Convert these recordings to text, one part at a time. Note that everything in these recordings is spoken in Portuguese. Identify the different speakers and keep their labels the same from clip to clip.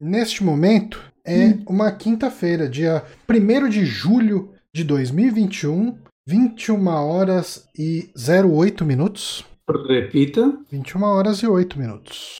Speaker 1: neste momento é hum. uma quinta-feira, dia 1 de julho de 2021, 21 horas e 08 minutos.
Speaker 2: Repita.
Speaker 1: 21 horas e 8 minutos.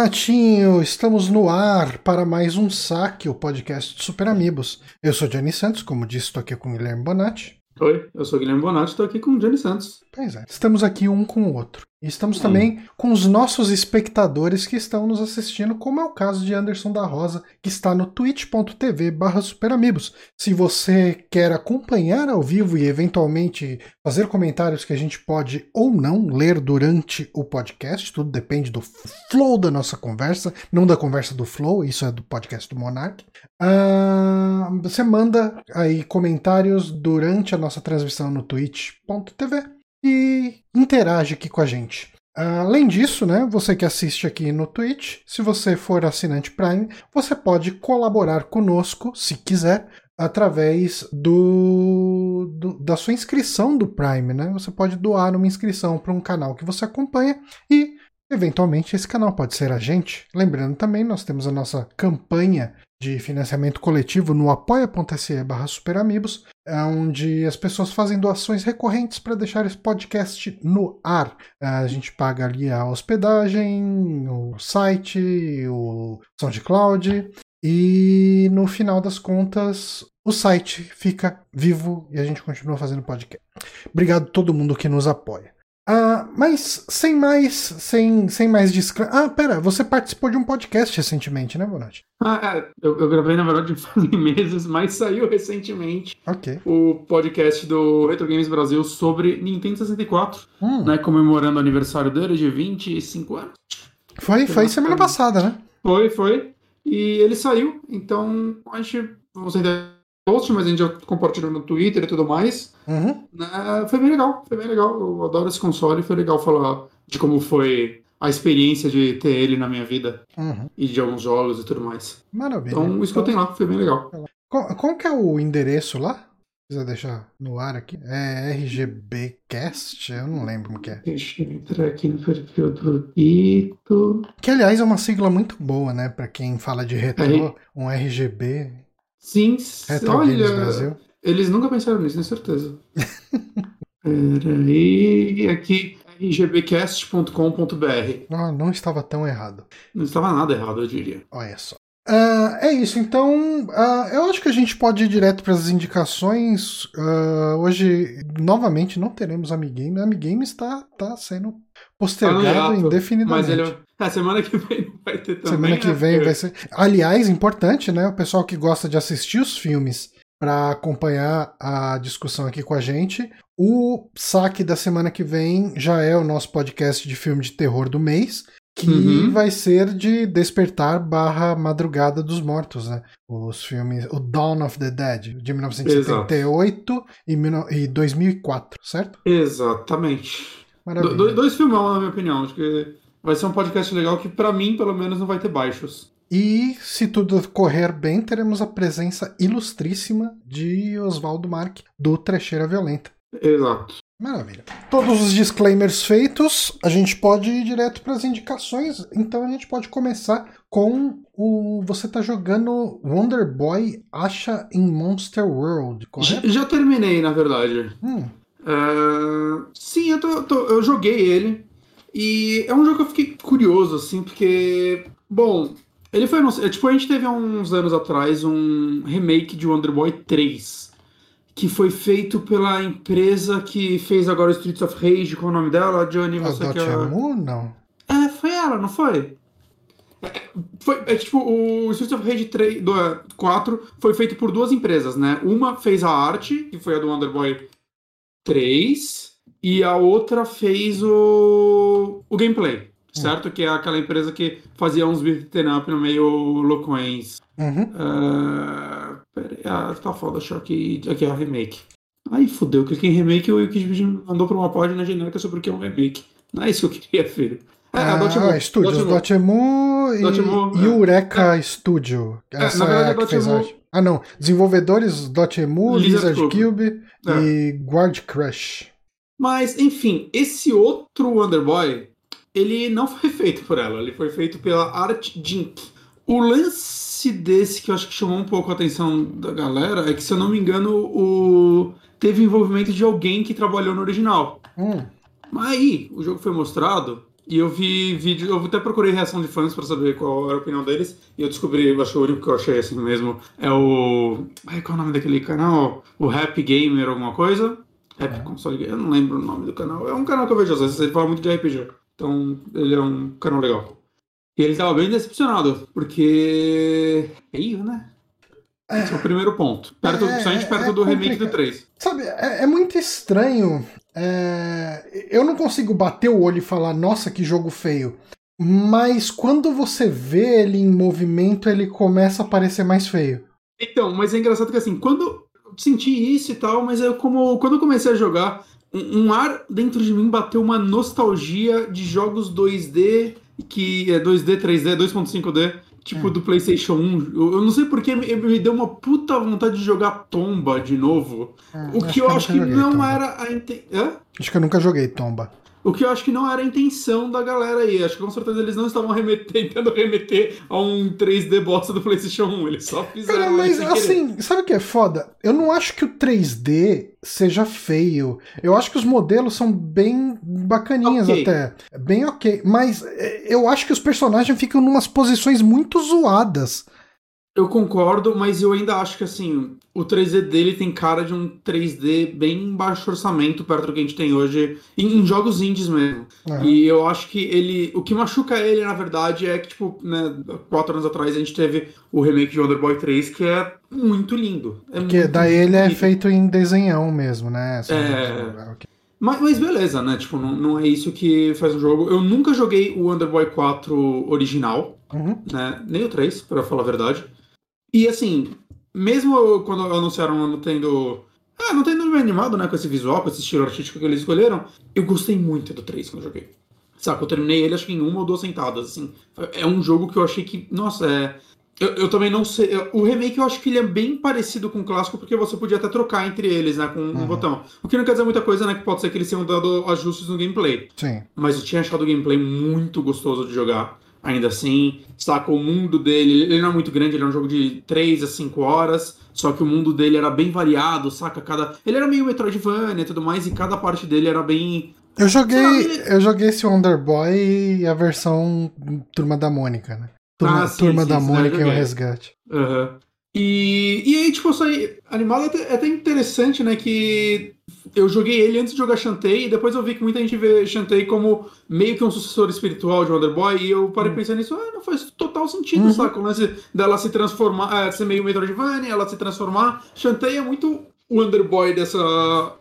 Speaker 1: Sim, Bonatinho, estamos no ar para mais um saque, o podcast Super Amigos. Eu sou Johnny Santos, como disse, estou aqui com o Guilherme Bonatti.
Speaker 2: Oi, eu sou Guilherme Bonatti, estou aqui com o Johnny Santos.
Speaker 1: Pois é, estamos aqui um com o outro. E estamos hum. também com os nossos espectadores que estão nos assistindo, como é o caso de Anderson da Rosa, que está no twitch.tv barra superamigos. Se você quer acompanhar ao vivo e eventualmente fazer comentários que a gente pode ou não ler durante o podcast, tudo depende do flow da nossa conversa, não da conversa do flow, isso é do podcast do Monark. Você manda aí comentários durante a nossa transmissão no twitch.tv e interage aqui com a gente. Além disso, né, você que assiste aqui no Twitch, se você for assinante Prime, você pode colaborar conosco, se quiser, através do, do, da sua inscrição do Prime, né? Você pode doar uma inscrição para um canal que você acompanha e eventualmente esse canal pode ser a gente. Lembrando também, nós temos a nossa campanha de financiamento coletivo no apoia.se barra superamigos, onde as pessoas fazem doações recorrentes para deixar esse podcast no ar. A gente paga ali a hospedagem, o site, o SoundCloud e no final das contas o site fica vivo e a gente continua fazendo podcast. Obrigado a todo mundo que nos apoia. Ah, mas sem mais, sem, sem mais discre... Ah, pera, você participou de um podcast recentemente, né, Bonatti?
Speaker 2: Ah, é, eu, eu, gravei na verdade faz meses, mas saiu recentemente
Speaker 1: Ok.
Speaker 2: o podcast do Retro Games Brasil sobre Nintendo 64, hum. né, comemorando o aniversário dele de 25 anos.
Speaker 1: Foi, foi semana passada, né?
Speaker 2: Foi, foi. E ele saiu, então a gente, você post, mas a gente já compartilhou no Twitter e tudo mais.
Speaker 1: Uhum.
Speaker 2: Né, foi bem legal, foi bem legal. Eu adoro esse console, foi legal falar de como foi a experiência de ter ele na minha vida
Speaker 1: uhum.
Speaker 2: e de alguns jogos e tudo mais.
Speaker 1: Maravilha.
Speaker 2: Então escutem lá, foi bem legal.
Speaker 1: Qual, qual que é o endereço lá? Precisa deixar no ar aqui? É RGBcast? Eu não lembro como que é.
Speaker 2: Deixa eu entrar aqui no perfil do Ito.
Speaker 1: Que, aliás, é uma sigla muito boa, né? Pra quem fala de retro, é. um RGB.
Speaker 2: Sim,
Speaker 1: Retro olha, Brasil.
Speaker 2: eles nunca pensaram nisso, tenho certeza. Peraí, aqui rgbcast.com.br.
Speaker 1: Não, não estava tão errado.
Speaker 2: Não estava nada errado, eu diria.
Speaker 1: Olha só. Uh, é isso, então uh, eu acho que a gente pode ir direto para as indicações. Uh, hoje, novamente, não teremos Amigame. Amigame está tá sendo postergado indefinidamente. Mas ele,
Speaker 2: a é, semana que vem vai ter também.
Speaker 1: Semana que né? vem vai ser. Aliás, importante, né? O pessoal que gosta de assistir os filmes para acompanhar a discussão aqui com a gente. O saque da semana que vem já é o nosso podcast de filme de terror do mês, que uhum. vai ser de Despertar barra Madrugada dos Mortos, né? Os filmes, o Dawn of the Dead, de 1978 e 2004, certo?
Speaker 2: Exatamente. Maravilha. Do, dois filmão, na minha opinião. Acho que vai ser um podcast legal que, para mim, pelo menos, não vai ter baixos.
Speaker 1: E, se tudo correr bem, teremos a presença ilustríssima de Oswaldo Mark, do Trecheira Violenta.
Speaker 2: Exato.
Speaker 1: Maravilha. Todos os disclaimers feitos, a gente pode ir direto para as indicações. Então a gente pode começar com o. Você tá jogando Wonder Boy Acha in Monster World,
Speaker 2: correto? Já, já terminei, na verdade.
Speaker 1: Hum.
Speaker 2: Uh, sim, eu, tô, tô, eu joguei ele. E é um jogo que eu fiquei curioso, assim, porque. Bom, ele foi. Tipo, a gente teve há uns anos atrás um remake de Wonder Boy 3. Que foi feito pela empresa que fez agora Streets of Rage. Qual é o nome dela? Johnny, você
Speaker 1: a que é... não?
Speaker 2: É, foi ela, não foi? É, foi, é tipo, o Streets of Rage 3, do, 4 foi feito por duas empresas, né? Uma fez a arte, que foi a do Wonder Boy 3, e a outra fez o, o gameplay, certo? Que é aquela empresa que fazia uns beat'em up no meio loucões.
Speaker 1: Uhum.
Speaker 2: Uh, pera aí, ah, tá foda, achou aqui, aqui é a remake. Aí fudeu, cliquei em remake e o Wikipedia me mandou pra uma página genérica sobre o que é um remake. Não é isso que eu queria ver. É, a
Speaker 1: Ah,
Speaker 2: Dotemu.
Speaker 1: Estúdios,
Speaker 2: Dotemu.
Speaker 1: Dotemu e,
Speaker 2: Dotemu,
Speaker 1: e
Speaker 2: é.
Speaker 1: Eureka Studio. Essa
Speaker 2: na verdade,
Speaker 1: é a que
Speaker 2: Dotemu-.
Speaker 1: Ah, não. Desenvolvedores Dotemu,
Speaker 2: Lizard
Speaker 1: Lizard Cube
Speaker 2: É.
Speaker 1: e Guard Crush.
Speaker 2: Mas, enfim, esse outro Wonder Boy, ele não foi feito por ela, ele foi feito pela Art Jink. O lance desse que eu acho que chamou um pouco a atenção da galera é que, se eu não me engano, o... teve envolvimento de alguém que trabalhou no original.
Speaker 1: Hum.
Speaker 2: Mas aí, o jogo foi mostrado e eu vi vídeo, eu até procurei reação de fãs pra saber qual era a opinião deles e eu descobri, eu acho que o único que eu achei assim mesmo é o. Ai, qual é o nome daquele canal? O Happy Gamer, alguma coisa? Happy Console Gamer, eu não lembro o nome do canal. É um canal que eu vejo às vezes, ele fala muito de RPG. Então, ele é um canal legal. E ele tava bem decepcionado, porque. É feio, né? Esse é o primeiro ponto. Perto,
Speaker 1: É,
Speaker 2: principalmente perto
Speaker 1: é
Speaker 2: do remake do 3.
Speaker 1: Sabe, é, é muito estranho. é, Eu não consigo bater o olho e falar, nossa, que jogo feio. Mas quando você vê ele em movimento, ele começa a parecer mais feio.
Speaker 2: Então, mas é engraçado que assim, quando eu senti isso e tal, mas eu como quando eu comecei a jogar, um, um ar dentro de mim bateu uma nostalgia de jogos 2D que é 2D, 3D, 2.5D, tipo
Speaker 1: Hum.
Speaker 2: do PlayStation 1. Eu, eu não sei porque me, me deu uma puta vontade de jogar Tomba de novo.
Speaker 1: Hum,
Speaker 2: o que eu acho que não
Speaker 1: Tomba.
Speaker 2: era a intenção.
Speaker 1: Acho que eu nunca joguei Tomba.
Speaker 2: O que eu acho que não era a intenção da galera aí. Acho que com certeza eles não estavam remeter, tentando remeter a um 3D bosta do PlayStation 1. Eles só fizeram
Speaker 1: Cara, mas
Speaker 2: sem querer.
Speaker 1: assim, sabe o que é foda? Eu não acho que o 3D seja feio. Eu acho que os modelos são bem bacaninhas
Speaker 2: Ok.
Speaker 1: até. Bem ok. Mas é, eu acho que os personagens ficam numas posições muito zoadas.
Speaker 2: Eu concordo, mas eu ainda acho que assim, o 3D dele tem cara de um 3D bem baixo orçamento perto do que a gente tem hoje em, em jogos indies mesmo.
Speaker 1: Aham.
Speaker 2: E eu acho que ele. O que machuca ele, na verdade, é que, tipo, né, quatro anos atrás a gente teve o remake de Wonder Boy 3, que é muito lindo. É
Speaker 1: Porque
Speaker 2: muito,
Speaker 1: daí
Speaker 2: muito
Speaker 1: ele é feito em desenhão mesmo, né? Só-
Speaker 2: É.
Speaker 1: ok.
Speaker 2: Mas, mas beleza, né? Tipo, não, não é isso que faz o jogo. Eu nunca joguei o Wonder Boy 4 original.
Speaker 1: Uhum.
Speaker 2: né? Nem o 3, pra falar a verdade. E assim, mesmo quando anunciaram a Nintendo. Ah, não Nintendo bem animado, né? Com esse visual, com esse estilo artístico que eles escolheram, eu gostei muito do 3 quando eu joguei. Saca, eu terminei ele acho que em uma ou duas sentadas, assim. É um jogo que eu achei que. Nossa, é. Eu, eu também não sei. O remake eu acho que ele é bem parecido com o clássico, porque você podia até trocar entre eles, né? Com um
Speaker 1: Uhum.
Speaker 2: botão. O que não quer dizer muita coisa, né? Que pode ser que eles tenham dado ajustes no gameplay
Speaker 1: Sim.
Speaker 2: mas eu tinha achado o gameplay muito gostoso de jogar. Ainda assim, saca, o mundo dele, ele não é muito grande, ele é um jogo de 3 a 5 horas, só que o mundo dele era bem variado, saca? Cada... Ele era meio Metroidvania e tudo mais, e cada parte dele era bem.
Speaker 1: Eu joguei,
Speaker 2: lá, ele-
Speaker 1: eu joguei esse Wonder Boy e a versão Turma da Mônica, né? Turma,
Speaker 2: Ah, sim,
Speaker 1: Turma
Speaker 2: sim,
Speaker 1: da
Speaker 2: eu
Speaker 1: Mônica e o. Resgate.
Speaker 2: Aham. E, e aí, tipo, eu saí animado. É até, é até interessante, né? Que eu joguei ele antes de jogar Shantae, e depois eu vi que muita gente vê Shantae como meio que um sucessor espiritual de Wonder Boy, e eu parei pensando nisso, ah, não faz total sentido,
Speaker 1: Uhum.
Speaker 2: saca? O lance dela se transformar, é, ser meio Metroidvania, ela se transformar. Shantae é muito Wonder Boy dessa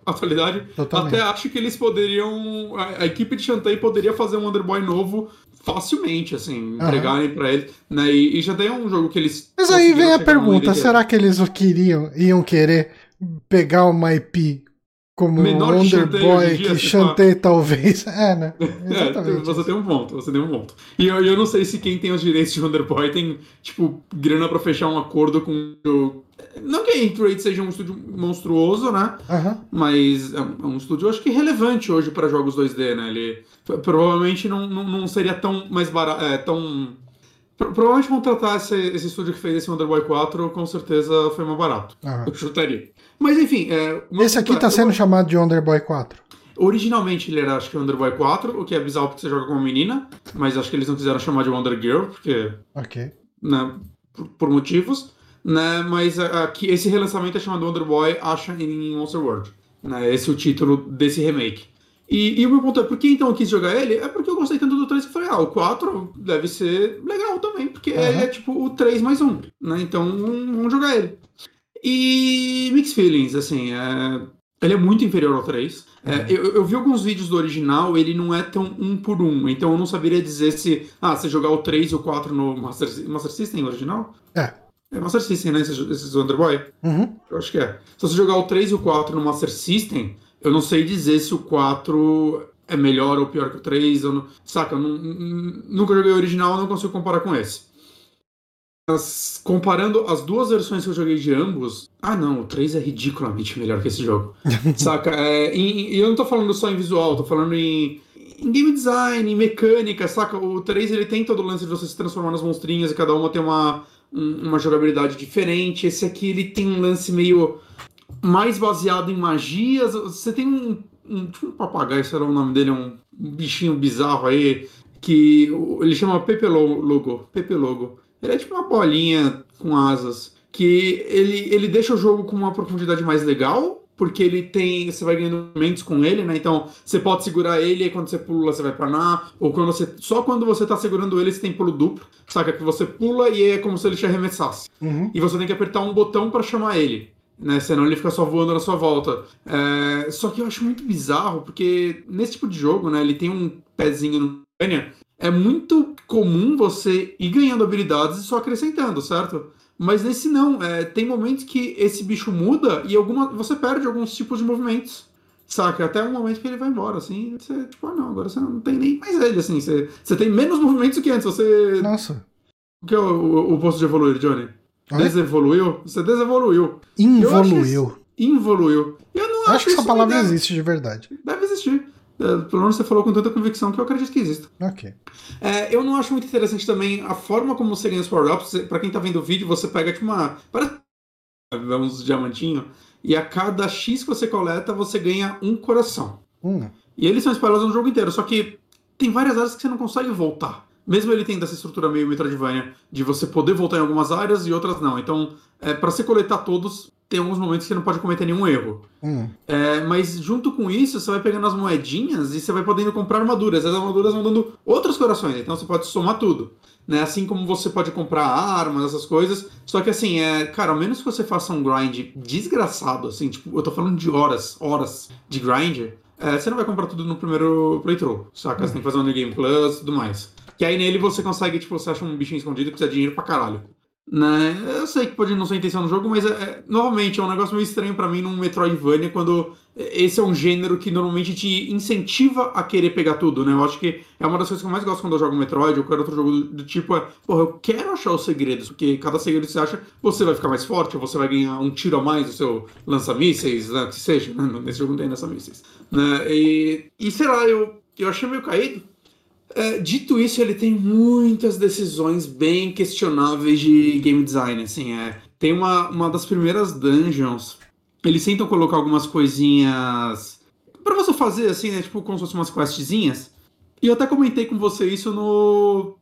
Speaker 2: atualidade.
Speaker 1: Totalmente.
Speaker 2: Até acho que eles poderiam. A, a equipe de Shantae poderia fazer um Wonder Boy novo facilmente, assim, entregarem pra ele. Né? E, e Shantae é um jogo que eles.
Speaker 1: Mas aí vem a pergunta: será que eles queriam, iam querer pegar uma IP como
Speaker 2: Menor que
Speaker 1: Wonder
Speaker 2: Shantae
Speaker 1: Boy,
Speaker 2: dia,
Speaker 1: que
Speaker 2: se
Speaker 1: Shantae talvez. É, né?
Speaker 2: É,
Speaker 1: Exatamente.
Speaker 2: você tem um ponto, você tem um ponto. E eu, eu não sei se quem tem os direitos de Wonder Boy tem, tipo, grana pra fechar um acordo com o. Não que a Intrade seja um estúdio monstruoso, né? Mas é um, é estúdio, acho que relevante hoje para jogos 2D, né? Ele provavelmente não, não, não seria tão mais barato. É, tão. pro- Provavelmente vão tratar esse, esse estúdio que fez esse Wonder Boy 4, com certeza foi mais barato.
Speaker 1: aham.
Speaker 2: Eu chutaria. Mas enfim. É,
Speaker 1: Esse aqui
Speaker 2: ponto
Speaker 1: tá
Speaker 2: é,
Speaker 1: sendo
Speaker 2: eu-
Speaker 1: chamado de Wonder Boy 4.
Speaker 2: Originalmente ele era, acho que, Wonder Boy 4, o que é bizarro porque você joga com uma menina, mas acho que eles não quiseram chamar de Wonder Girl, porque,
Speaker 1: Ok.
Speaker 2: né, por, por motivos, né, mas aqui, esse relançamento é chamado Wonder Boy Asha in Monster World, né, esse é o título desse remake. E, e o meu ponto é, por que então eu quis jogar ele? É porque eu gostei tanto do 3 que eu falei, ah, o 4 deve ser legal também, porque
Speaker 1: Aham.
Speaker 2: ele é tipo o 3 mais 1, né, então vamos jogar ele. E Mixed Feelings, assim, é... Ele é muito inferior ao 3. É, uhum. eu, eu, vi alguns vídeos do original, ele não é tão um por um, então eu não saberia dizer se. Ah, se jogar o 3 e o 4 no Master, Master System original?
Speaker 1: É.
Speaker 2: É Master System, né? Esses, esses Wonderboy?
Speaker 1: Uhum.
Speaker 2: Eu acho que é. Se você jogar o 3 e o 4 no Master System, eu não sei dizer se o 4 é melhor ou pior que o 3. Eu não, saca? Eu não, nunca joguei o original, não consigo comparar com esse. Mas, comparando as duas versões que eu joguei de ambos, ah não, o 3 é ridiculamente melhor que esse jogo. saca? É, e, eu não tô falando só em visual, tô falando em, em game design, em mecânica, saca? O 3 ele tem todo o lance de você se transformar nas monstrinhas e cada uma tem uma, uma jogabilidade diferente. Esse aqui ele tem um lance meio mais baseado em magias. Você tem um, um tipo um papagaio, será o nome dele, um bichinho bizarro aí que ele chama Pepe Logo. Pepe Logo ele é tipo uma bolinha com asas. Que ele, ele deixa o jogo com uma profundidade mais legal, porque ele tem. Você vai ganhando momentos com ele, né? Então você pode segurar ele e quando você pula, você vai planar. Ou quando você. Só quando você tá segurando ele, você tem pulo duplo. Saca? Que você pula e é como se ele te arremessasse.
Speaker 1: Uhum.
Speaker 2: E você tem que apertar um botão para chamar ele. Né, senão ele fica só voando na sua volta. É, só que eu acho muito bizarro, porque nesse tipo de jogo, né, ele tem um pezinho no é muito comum você ir ganhando habilidades e só acrescentando, certo? Mas nesse não, é, tem momentos que esse bicho muda e alguma, você perde alguns tipos de movimentos. Saca? Até um momento que ele vai embora, assim, você, tipo, ah, não, agora você não tem nem mais ele, assim, você, você tem menos movimentos do que antes, você...
Speaker 1: Nossa.
Speaker 2: O que é o, o, posto de evoluir, Johnny? Desevoluiu? Você desevoluiu.
Speaker 1: Involuiu.
Speaker 2: Involuiu. Eu não
Speaker 1: acho, acho que essa palavra existe de verdade.
Speaker 2: Deve existir. É, pelo menos você falou com tanta convicção que eu acredito que exista.
Speaker 1: Ok.
Speaker 2: É, eu não acho muito interessante também a forma como você ganha os power-ups. Pra quem tá vendo o vídeo, você pega tipo uma. Parece. Vamos diamantinho. E a cada X que você coleta, você ganha um coração.
Speaker 1: Hum.
Speaker 2: E eles são espalhados no jogo inteiro. Só que tem várias áreas que você não consegue voltar. Mesmo ele tendo essa estrutura meio Metroidvania de você poder voltar em algumas áreas e outras não. Então, é, para você coletar todos, tem alguns momentos que você não pode cometer nenhum erro.
Speaker 1: Hum.
Speaker 2: É, mas junto com isso, você vai pegando as moedinhas e você vai podendo comprar armaduras. As armaduras vão dando outros corações, então você pode somar tudo. Né? Assim como você pode comprar armas, essas coisas. Só que assim, é, cara, ao menos que você faça um grind desgraçado, assim, tipo, eu tô falando de horas, horas de grind, é, você não vai comprar tudo no primeiro playthrough, saca? Você tem que fazer um New Game Plus e tudo mais. Que aí nele você consegue, tipo, você acha um bichinho escondido e precisa de dinheiro pra caralho. Né? Eu sei que pode não ser a intenção do jogo, mas é, é é um negócio meio estranho para mim num Metroidvania quando esse é um gênero que normalmente te incentiva a querer pegar tudo, né? Eu acho que é uma das coisas que eu mais gosto quando eu jogo Metroid ou qualquer outro jogo do, do, tipo é, porra, eu quero achar os segredos, porque cada segredo que você acha, você vai ficar mais forte, você vai ganhar um tiro a mais do seu lança-mísseis, né? Que seja, né? Nesse jogo não tem lança-mísseis. Né? E, e sei lá, eu, eu achei meio caído é, dito isso, ele tem muitas decisões bem questionáveis de game design. Assim, é, tem uma, uma das primeiras dungeons. Eles tentam colocar algumas coisinhas para você fazer, assim, né? Tipo, como se fossem umas questzinhas. E eu até comentei com você isso no.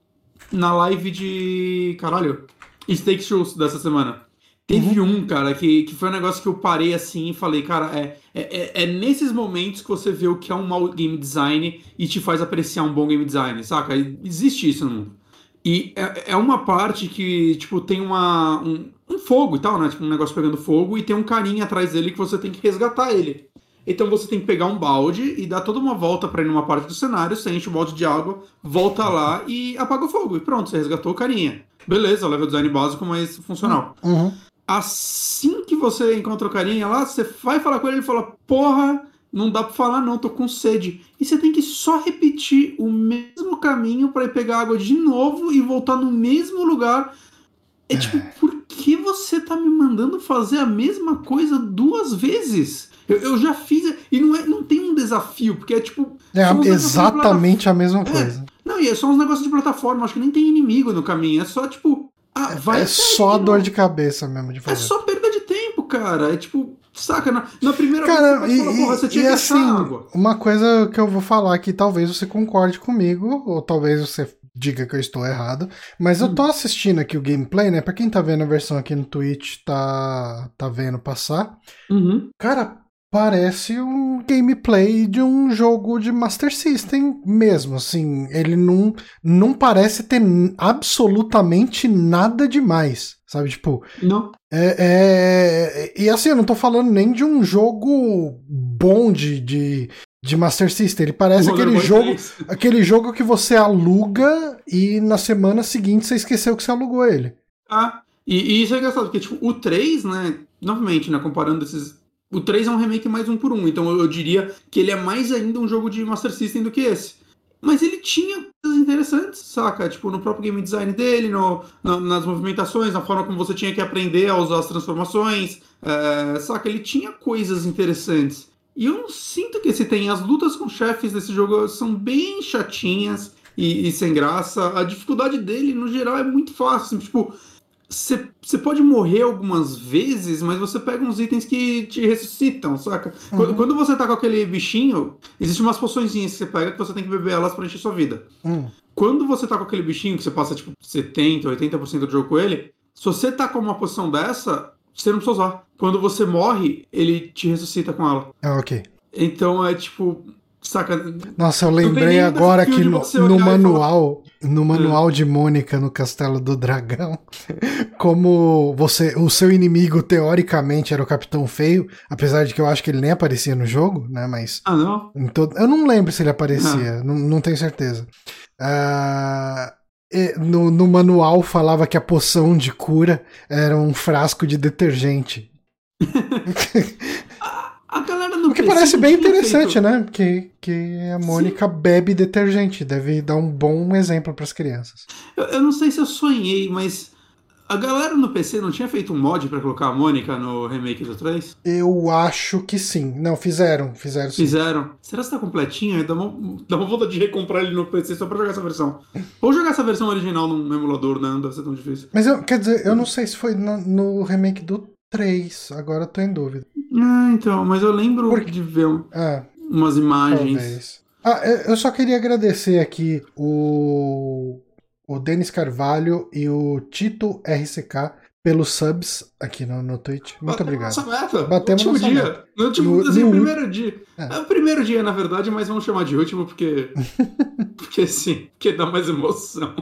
Speaker 2: Na live de. Caralho. Steak Shows dessa semana. Teve uhum. um, cara, que, que foi um negócio que eu parei assim e falei, cara, é, é, é, é, nesses momentos que você vê o que é um mau game design e te faz apreciar um bom game design, saca? Existe isso no mundo. E é, é uma parte que, tipo, tem uma, um, um fogo e tal, né? Tipo, um negócio pegando fogo e tem um carinha atrás dele que você tem que resgatar ele. Então você tem que pegar um balde e dar toda uma volta para ir numa parte do cenário, você enche o balde de água, volta lá e apaga o fogo. E pronto, você resgatou o carinha. Beleza, level design básico, mas funcional.
Speaker 1: Uhum
Speaker 2: assim que você encontra o carinha lá, você vai falar com ele, ele fala: Porra, não dá pra falar não, tô com sede. E você tem que só repetir o mesmo caminho para ir pegar água de novo e voltar no mesmo lugar. É, é tipo, por que você tá me mandando fazer a mesma coisa duas vezes? Eu, eu já fiz. E não, é, não tem um desafio, porque é tipo.
Speaker 1: É exatamente a mesma coisa.
Speaker 2: É, não, e é só uns negócios de plataforma, acho que nem tem inimigo no caminho. É só, tipo,
Speaker 1: ah, vai é só dor de cabeça mesmo de é fazer.
Speaker 2: É só perda de tempo, cara. É tipo, saca? Na, na primeira
Speaker 1: cara, vez você e, fala, porra, você tinha e que assim, água. Uma coisa que eu vou falar que talvez você concorde comigo, ou talvez você diga que eu estou errado, mas hum. eu tô assistindo aqui o gameplay, né? Pra quem tá vendo a versão aqui no Twitch, tá, tá vendo passar.
Speaker 2: Uhum.
Speaker 1: Cara, parece um gameplay de um jogo de Master System mesmo, assim, ele não, não parece ter absolutamente nada demais, sabe, tipo...
Speaker 2: Não.
Speaker 1: É, é, e assim, eu não tô falando nem de um jogo bom de, de, de Master System, ele parece aquele jogo, aquele jogo que você aluga e na semana seguinte você esqueceu que você alugou ele.
Speaker 2: Ah, e, e isso é engraçado, porque tipo, o 3, né, novamente, né, comparando esses o 3 é um remake mais um por um, então eu, diria que ele é mais ainda um jogo de Master System do que esse. Mas ele tinha coisas interessantes, saca? Tipo, no próprio game design dele, no, no, nas movimentações, na forma como você tinha que aprender a usar as transformações, é, saca? Ele tinha coisas interessantes. E eu não sinto que esse tem. As lutas com chefes desse jogo são bem chatinhas e, e sem graça. A dificuldade dele, no geral, é muito fácil. Tipo, você pode morrer algumas vezes, mas você pega uns itens que te ressuscitam, saca? Uhum. Quando, quando, você tá com aquele bichinho, existem umas poçõezinhas que você pega que você tem que beber elas pra encher sua vida. Uhum. Quando você tá com aquele bichinho que você passa tipo 70, 80% do jogo com ele, se você tá com uma poção dessa, você não precisa usar. Quando você morre, ele te ressuscita com ela.
Speaker 1: Ah, ok.
Speaker 2: Então é tipo, Saca?
Speaker 1: Nossa, eu lembrei agora que no, no manual. No manual de Mônica no Castelo do Dragão, como você, o seu inimigo teoricamente era o Capitão Feio, apesar de que eu acho que ele nem aparecia no jogo, né? Mas
Speaker 2: ah não?
Speaker 1: Todo, eu não lembro se ele aparecia, não, não tenho certeza. Uh, no, no manual falava que a poção de cura era um frasco de detergente.
Speaker 2: A galera não
Speaker 1: O que parece bem interessante, feito... né? Que, que a Mônica Sim. bebe detergente. Deve dar um bom exemplo para as crianças.
Speaker 2: Eu, eu, não sei se eu sonhei, mas a galera no PC não tinha feito um mod para colocar a Mônica no remake do 3?
Speaker 1: Eu acho que sim. Não, fizeram. Fizeram sim.
Speaker 2: Fizeram. Será que tá completinho? Dá uma, dá uma vontade de recomprar ele no PC só pra jogar essa versão. Ou jogar essa versão original num emulador, né? Não deve ser tão difícil.
Speaker 1: Mas eu, quer dizer, eu não sei se foi no, no remake do 3. Agora eu tô em dúvida.
Speaker 2: Ah, então, mas eu lembro Porque... de ver é, umas imagens. Talvez.
Speaker 1: Ah, eu só queria agradecer aqui o, o Denis Carvalho e o Tito RCK pelos subs aqui no, no Twitch. Muito
Speaker 2: Batemos
Speaker 1: obrigado.
Speaker 2: Nossa meta. Batemos no último dia. Meta. No último, no, assim, no primeiro dia. É. é. o primeiro dia, na verdade, mas vamos chamar de último porque. porque sim, porque dá mais emoção.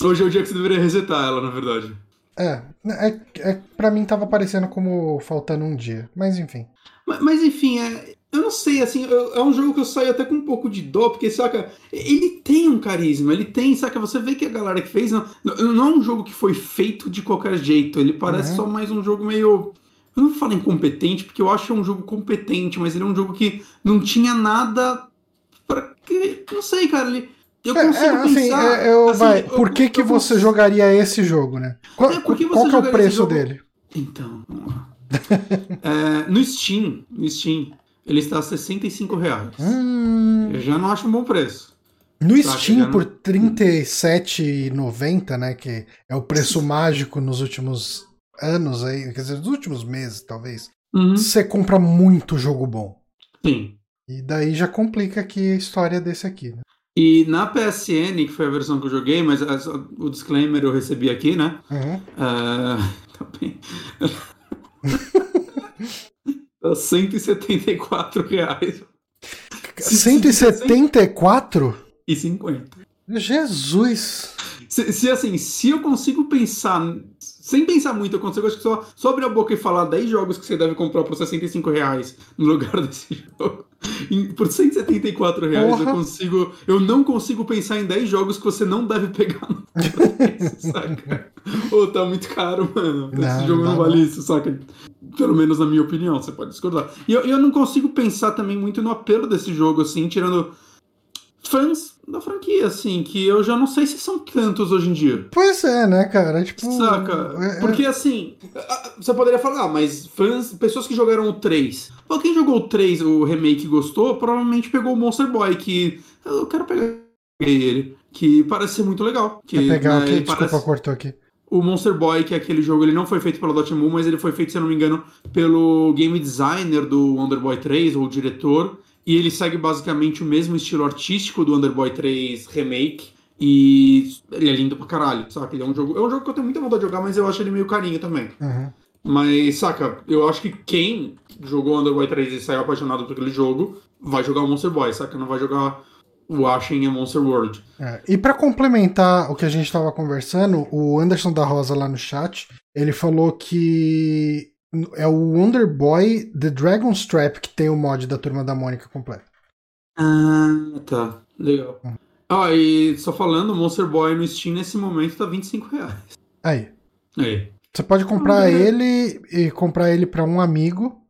Speaker 2: Hoje é o dia que você deveria resetar ela, na verdade.
Speaker 1: É, é, é para mim tava parecendo como faltando um dia, mas enfim.
Speaker 2: Mas, mas enfim, é, eu não sei, assim, é um jogo que eu saio até com um pouco de dó, porque, saca, ele tem um carisma, ele tem, saca, você vê que a galera que fez, não, não é um jogo que foi feito de qualquer jeito, ele parece uhum. só mais um jogo meio... Eu não falar incompetente, porque eu acho que é um jogo competente, mas ele é um jogo que não tinha nada para que... Não sei, cara, ele eu é, consigo é, assim, pensar.
Speaker 1: É, eu, assim, vai, por que, que você jogaria esse jogo, né? Qual, é, qual que é o preço dele?
Speaker 2: Então, é, no Steam, no Steam, ele está a 65 reais. Hum... Eu já não acho um bom preço.
Speaker 1: No Steam, não... por R$37,90, né? Que é o preço mágico nos últimos anos aí, quer dizer, nos últimos meses, talvez. Uhum. Você compra muito jogo bom.
Speaker 2: Sim.
Speaker 1: E daí já complica aqui a história desse aqui, né?
Speaker 2: E na PSN, que foi a versão que eu joguei, mas o disclaimer eu recebi aqui, né? Uhum. Uh, tá bem. 174 reais.
Speaker 1: 174?
Speaker 2: E 50.
Speaker 1: Jesus!
Speaker 2: Se, se, assim, se eu consigo pensar, sem pensar muito, eu consigo acho que só, só abrir a boca e falar 10 jogos que você deve comprar por 65 reais no lugar desse jogo. Por 174 reais Porra. eu consigo. Eu não consigo pensar em 10 jogos que você não deve pegar no saca? Ô, tá muito caro, mano. Não, Esse jogo não, não vale isso, saca? Pelo menos na minha opinião, você pode discordar. E eu, eu não consigo pensar também muito no apelo desse jogo, assim, tirando fãs da franquia, assim, que eu já não sei se são tantos hoje em dia.
Speaker 1: Pois é, né, cara? Tipo.
Speaker 2: Saca? É, é... Porque assim, você poderia falar, ah, mas fãs, pessoas que jogaram o 3. Pô, quem jogou o 3, o remake gostou, provavelmente pegou o Monster Boy, que eu quero pegar ele, que parece ser muito legal. Que,
Speaker 1: Quer pegar né, o que? Desculpa, parece... cortou aqui.
Speaker 2: O Monster Boy, que é aquele jogo, ele não foi feito pela Dotemu, mas ele foi feito, se eu não me engano, pelo game designer do Wonder Boy 3, ou o diretor. E ele segue basicamente o mesmo estilo artístico do Underboy 3 Remake. E ele é lindo pra caralho, sabe? Ele é um jogo. É um jogo que eu tenho muita vontade de jogar, mas eu acho ele meio carinho também. Uhum. Mas, saca, eu acho que quem jogou Underboy 3 e saiu apaixonado por aquele jogo vai jogar o Monster Boy, saca? Não vai jogar o Ashen e Monster World.
Speaker 1: É, e para complementar o que a gente estava conversando, o Anderson da Rosa lá no chat, ele falou que é o Wonder Boy The Dragon's Trap que tem o mod da Turma da Mônica completo.
Speaker 2: Ah, tá. Legal. Ah, e só falando, Monster Boy no Steam nesse momento tá 25 reais.
Speaker 1: Aí.
Speaker 2: Aí.
Speaker 1: Você pode comprar ele e comprar ele para um amigo.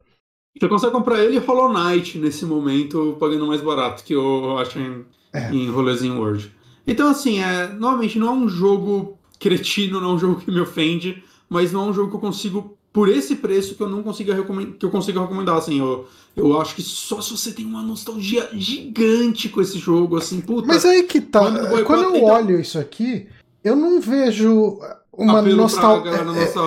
Speaker 2: Você consegue comprar ele Hollow Knight nesse momento, pagando mais barato que eu acho em, é. em Rolezinho World. Então, assim, é, novamente, não é um jogo cretino, não é um jogo que me ofende, mas não é um jogo que eu consigo por esse preço que eu não consigo recomendar, que eu consigo recomendar, assim, eu, eu acho que só se você tem uma nostalgia gigante com esse jogo, assim, puta.
Speaker 1: Mas aí que tá, quando, quando eu então... olho isso aqui, eu não vejo uma nostalgia.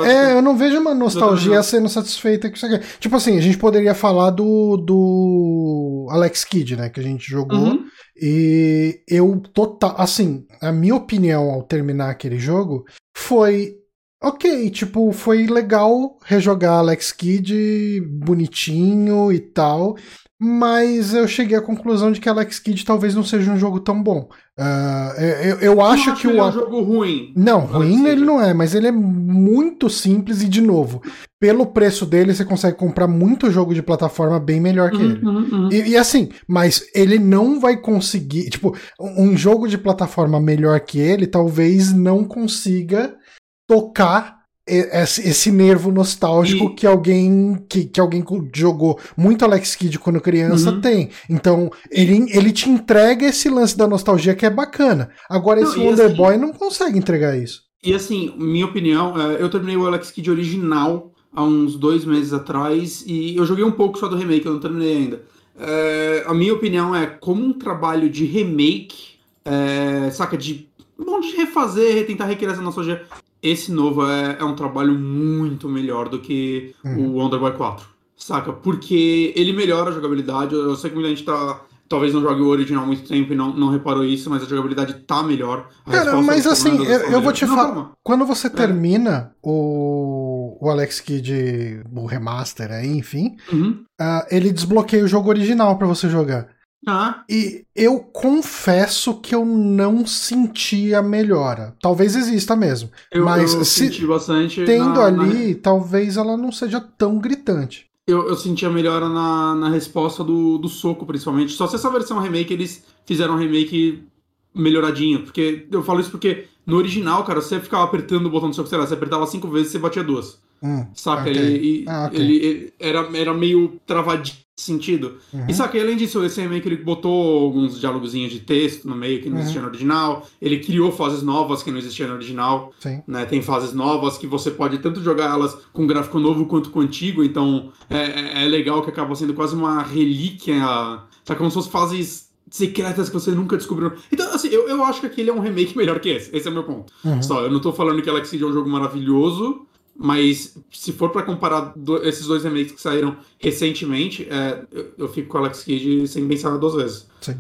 Speaker 1: É, é, eu não vejo uma nostalgia sendo satisfeita com isso aqui. Tipo assim, a gente poderia falar do, do Alex Kidd, né, que a gente jogou. Uhum. E eu total, assim, a minha opinião ao terminar aquele jogo foi Ok, tipo, foi legal rejogar Alex Kidd bonitinho e tal, mas eu cheguei à conclusão de que Alex Kidd talvez não seja um jogo tão bom. Uh, eu, eu acho que
Speaker 2: o. é um jogo ruim.
Speaker 1: Não, ruim ele não é, mas ele é muito simples e, de novo, pelo preço dele, você consegue comprar muito jogo de plataforma bem melhor que uhum, ele. Uhum, uhum. E, e, assim, mas ele não vai conseguir. Tipo, um jogo de plataforma melhor que ele talvez não consiga tocar esse nervo nostálgico e... que alguém que, que alguém jogou muito Alex Kidd quando criança uhum. tem. Então, ele, ele te entrega esse lance da nostalgia que é bacana. Agora, não, esse Wonder assim, Boy não consegue entregar isso.
Speaker 2: E assim, minha opinião, é, eu terminei o Alex Kidd original há uns dois meses atrás e eu joguei um pouco só do remake, eu não terminei ainda. É, a minha opinião é como um trabalho de remake, é, saca, de bom de refazer, tentar recriar essa nostalgia esse novo é, é um trabalho muito melhor do que uhum. o Wonder Boy 4. Saca? Porque ele melhora a jogabilidade. Eu sei que muita gente tá. Talvez não jogue o original há muito tempo e não, não reparou isso, mas a jogabilidade tá melhor.
Speaker 1: Cara, mas assim, eu, eu vou te falar. Quando você é. termina o, o Alex Kidd, o remaster aí, enfim, uhum. uh, ele desbloqueia o jogo original para você jogar.
Speaker 2: Ah.
Speaker 1: E eu confesso que eu não senti a melhora. Talvez exista mesmo.
Speaker 2: Eu,
Speaker 1: mas
Speaker 2: eu se senti bastante.
Speaker 1: Tendo na, ali, na... talvez ela não seja tão gritante.
Speaker 2: Eu, eu senti a melhora na, na resposta do, do soco, principalmente. Só se essa versão remake eles fizeram um remake melhoradinho. Porque eu falo isso porque no original, cara, você ficava apertando o botão do soco, sei lá, você apertava cinco vezes e você batia duas.
Speaker 1: Hum,
Speaker 2: Saca? Okay. Ele, ah, okay. ele, ele, era, era meio travadinho sentido. Uhum. E que além disso, esse remake ele botou alguns diálogozinhos de texto no meio que não uhum. existia no original. Ele criou fases novas que não existiam no original. Né? Tem fases novas que você pode tanto jogar elas com gráfico novo quanto com antigo. Então é, é, é legal que acaba sendo quase uma relíquia. Tá como se fossem fases secretas que você nunca descobriu. Então, assim, eu, eu acho que aquele é um remake melhor que esse. Esse é o meu ponto. Uhum. Só, eu não tô falando que Alex Kidd é um jogo maravilhoso, mas se for para comparar do, esses dois remakes que saíram recentemente, é, eu, eu, fico com Alex Kidd sem pensar duas vezes.
Speaker 1: Sim.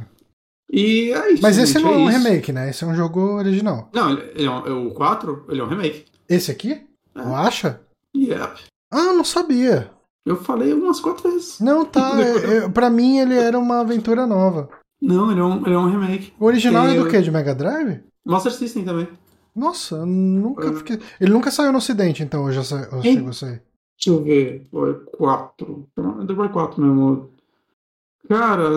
Speaker 2: E é isso.
Speaker 1: Mas gente, esse não é, é um remake, né? Esse é um jogo original.
Speaker 2: Não, ele é, um, é o 4, ele é um remake.
Speaker 1: Esse aqui? É. O Acha?
Speaker 2: Yep.
Speaker 1: Ah, não sabia.
Speaker 2: Eu falei umas quatro vezes.
Speaker 1: Não, tá. é, é, pra mim ele era uma aventura nova.
Speaker 2: Não, ele é um, ele é um remake.
Speaker 1: O original Tem, é do quê? De Mega Drive?
Speaker 2: Master System também.
Speaker 1: Nossa, nunca fiquei. Ele nunca saiu no ocidente, então eu já sa... eu chego a sair.
Speaker 2: Deixa eu ver. Foi 4. Enterprise 4 mesmo. Cara,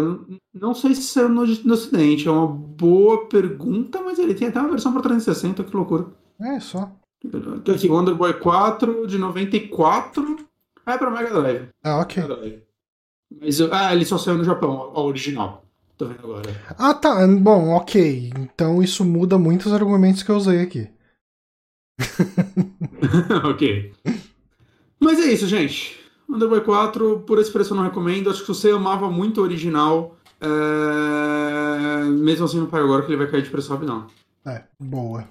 Speaker 2: não sei se saiu no, no ocidente. É uma boa pergunta, mas ele tem até uma versão para 360, que loucura.
Speaker 1: É, só.
Speaker 2: Aqui, Wonder Boy 4 de 94. Ah, é pra Mega Drive.
Speaker 1: Ah, ok.
Speaker 2: Mas, ah, ele só saiu no Japão, o original. Tô vendo agora.
Speaker 1: Ah, tá. Bom, ok. Então isso muda muitos argumentos que eu usei aqui.
Speaker 2: ok. Mas é isso, gente. Underboy 4, por esse preço eu não recomendo. Acho que você amava muito o original, é... mesmo assim não paga agora que ele vai cair de preço não.
Speaker 1: É, boa.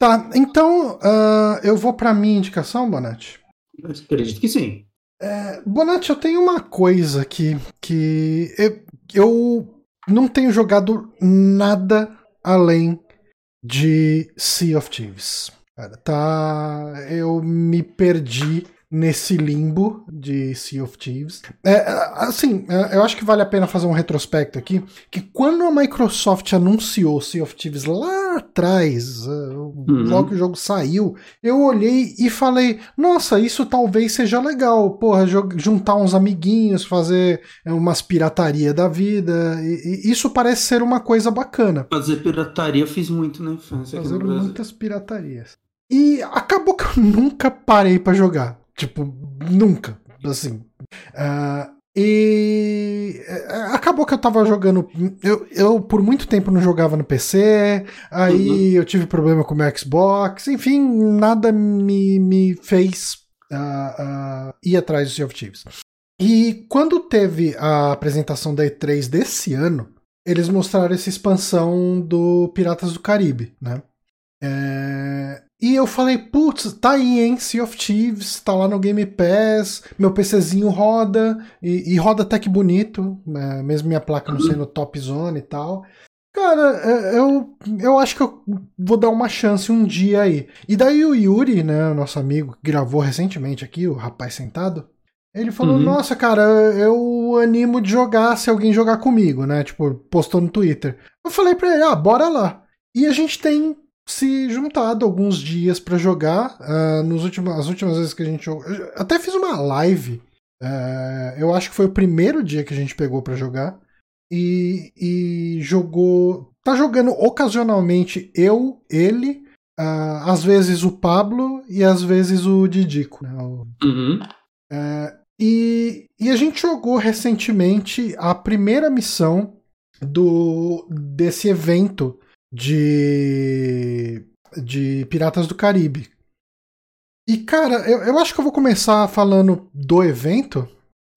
Speaker 1: Tá, então uh, eu vou pra minha indicação, Bonatti?
Speaker 2: Acredito que sim.
Speaker 1: É, Bonatti, eu tenho uma coisa aqui que eu, eu não tenho jogado nada além de Sea of Thieves. Cara, tá. Eu me perdi nesse limbo de Sea of Thieves. É, assim, é, eu acho que vale a pena fazer um retrospecto aqui, que quando a Microsoft anunciou Sea of Thieves lá atrás, é, uhum. logo que o jogo saiu, eu olhei e falei, nossa, isso talvez seja legal, porra, juntar uns amiguinhos, fazer umas pirataria da vida, e, e isso parece ser uma coisa bacana.
Speaker 2: Fazer pirataria eu fiz muito na infância.
Speaker 1: Fazer muitas piratarias. E acabou que eu nunca parei para jogar. Tipo, nunca. Assim. Uh, e é, acabou que eu tava jogando. Eu, eu por muito tempo não jogava no PC, aí uhum. eu tive problema com o meu Xbox, enfim, nada me, me fez uh, uh, ir atrás do Sea of Thieves. E quando teve a apresentação da E3 desse ano, eles mostraram essa expansão do Piratas do Caribe, né? É... E eu falei, putz, tá aí, hein? Sea of Thieves, tá lá no Game Pass, meu PCzinho roda, e, e roda até que bonito, é, mesmo minha placa não sendo top zone e tal. Cara, é, eu, eu acho que eu vou dar uma chance um dia aí. E daí o Yuri, né, nosso amigo que gravou recentemente aqui, o rapaz sentado, ele falou: uhum. Nossa, cara, eu animo de jogar se alguém jogar comigo, né? Tipo, postou no Twitter. Eu falei pra ele: Ah, bora lá. E a gente tem se juntado alguns dias para jogar. Uh, nos últimos, as últimas vezes que a gente jogou. Até fiz uma live. Uh, eu acho que foi o primeiro dia que a gente pegou para jogar. E, e, jogou. Tá jogando ocasionalmente eu, ele, uh, às vezes o Pablo e às vezes o Didico. Né? O,
Speaker 2: uhum.
Speaker 1: e, e a gente jogou recentemente a primeira missão do desse evento de, de Piratas do Caribe. E, cara, eu, eu acho que eu vou começar falando do evento.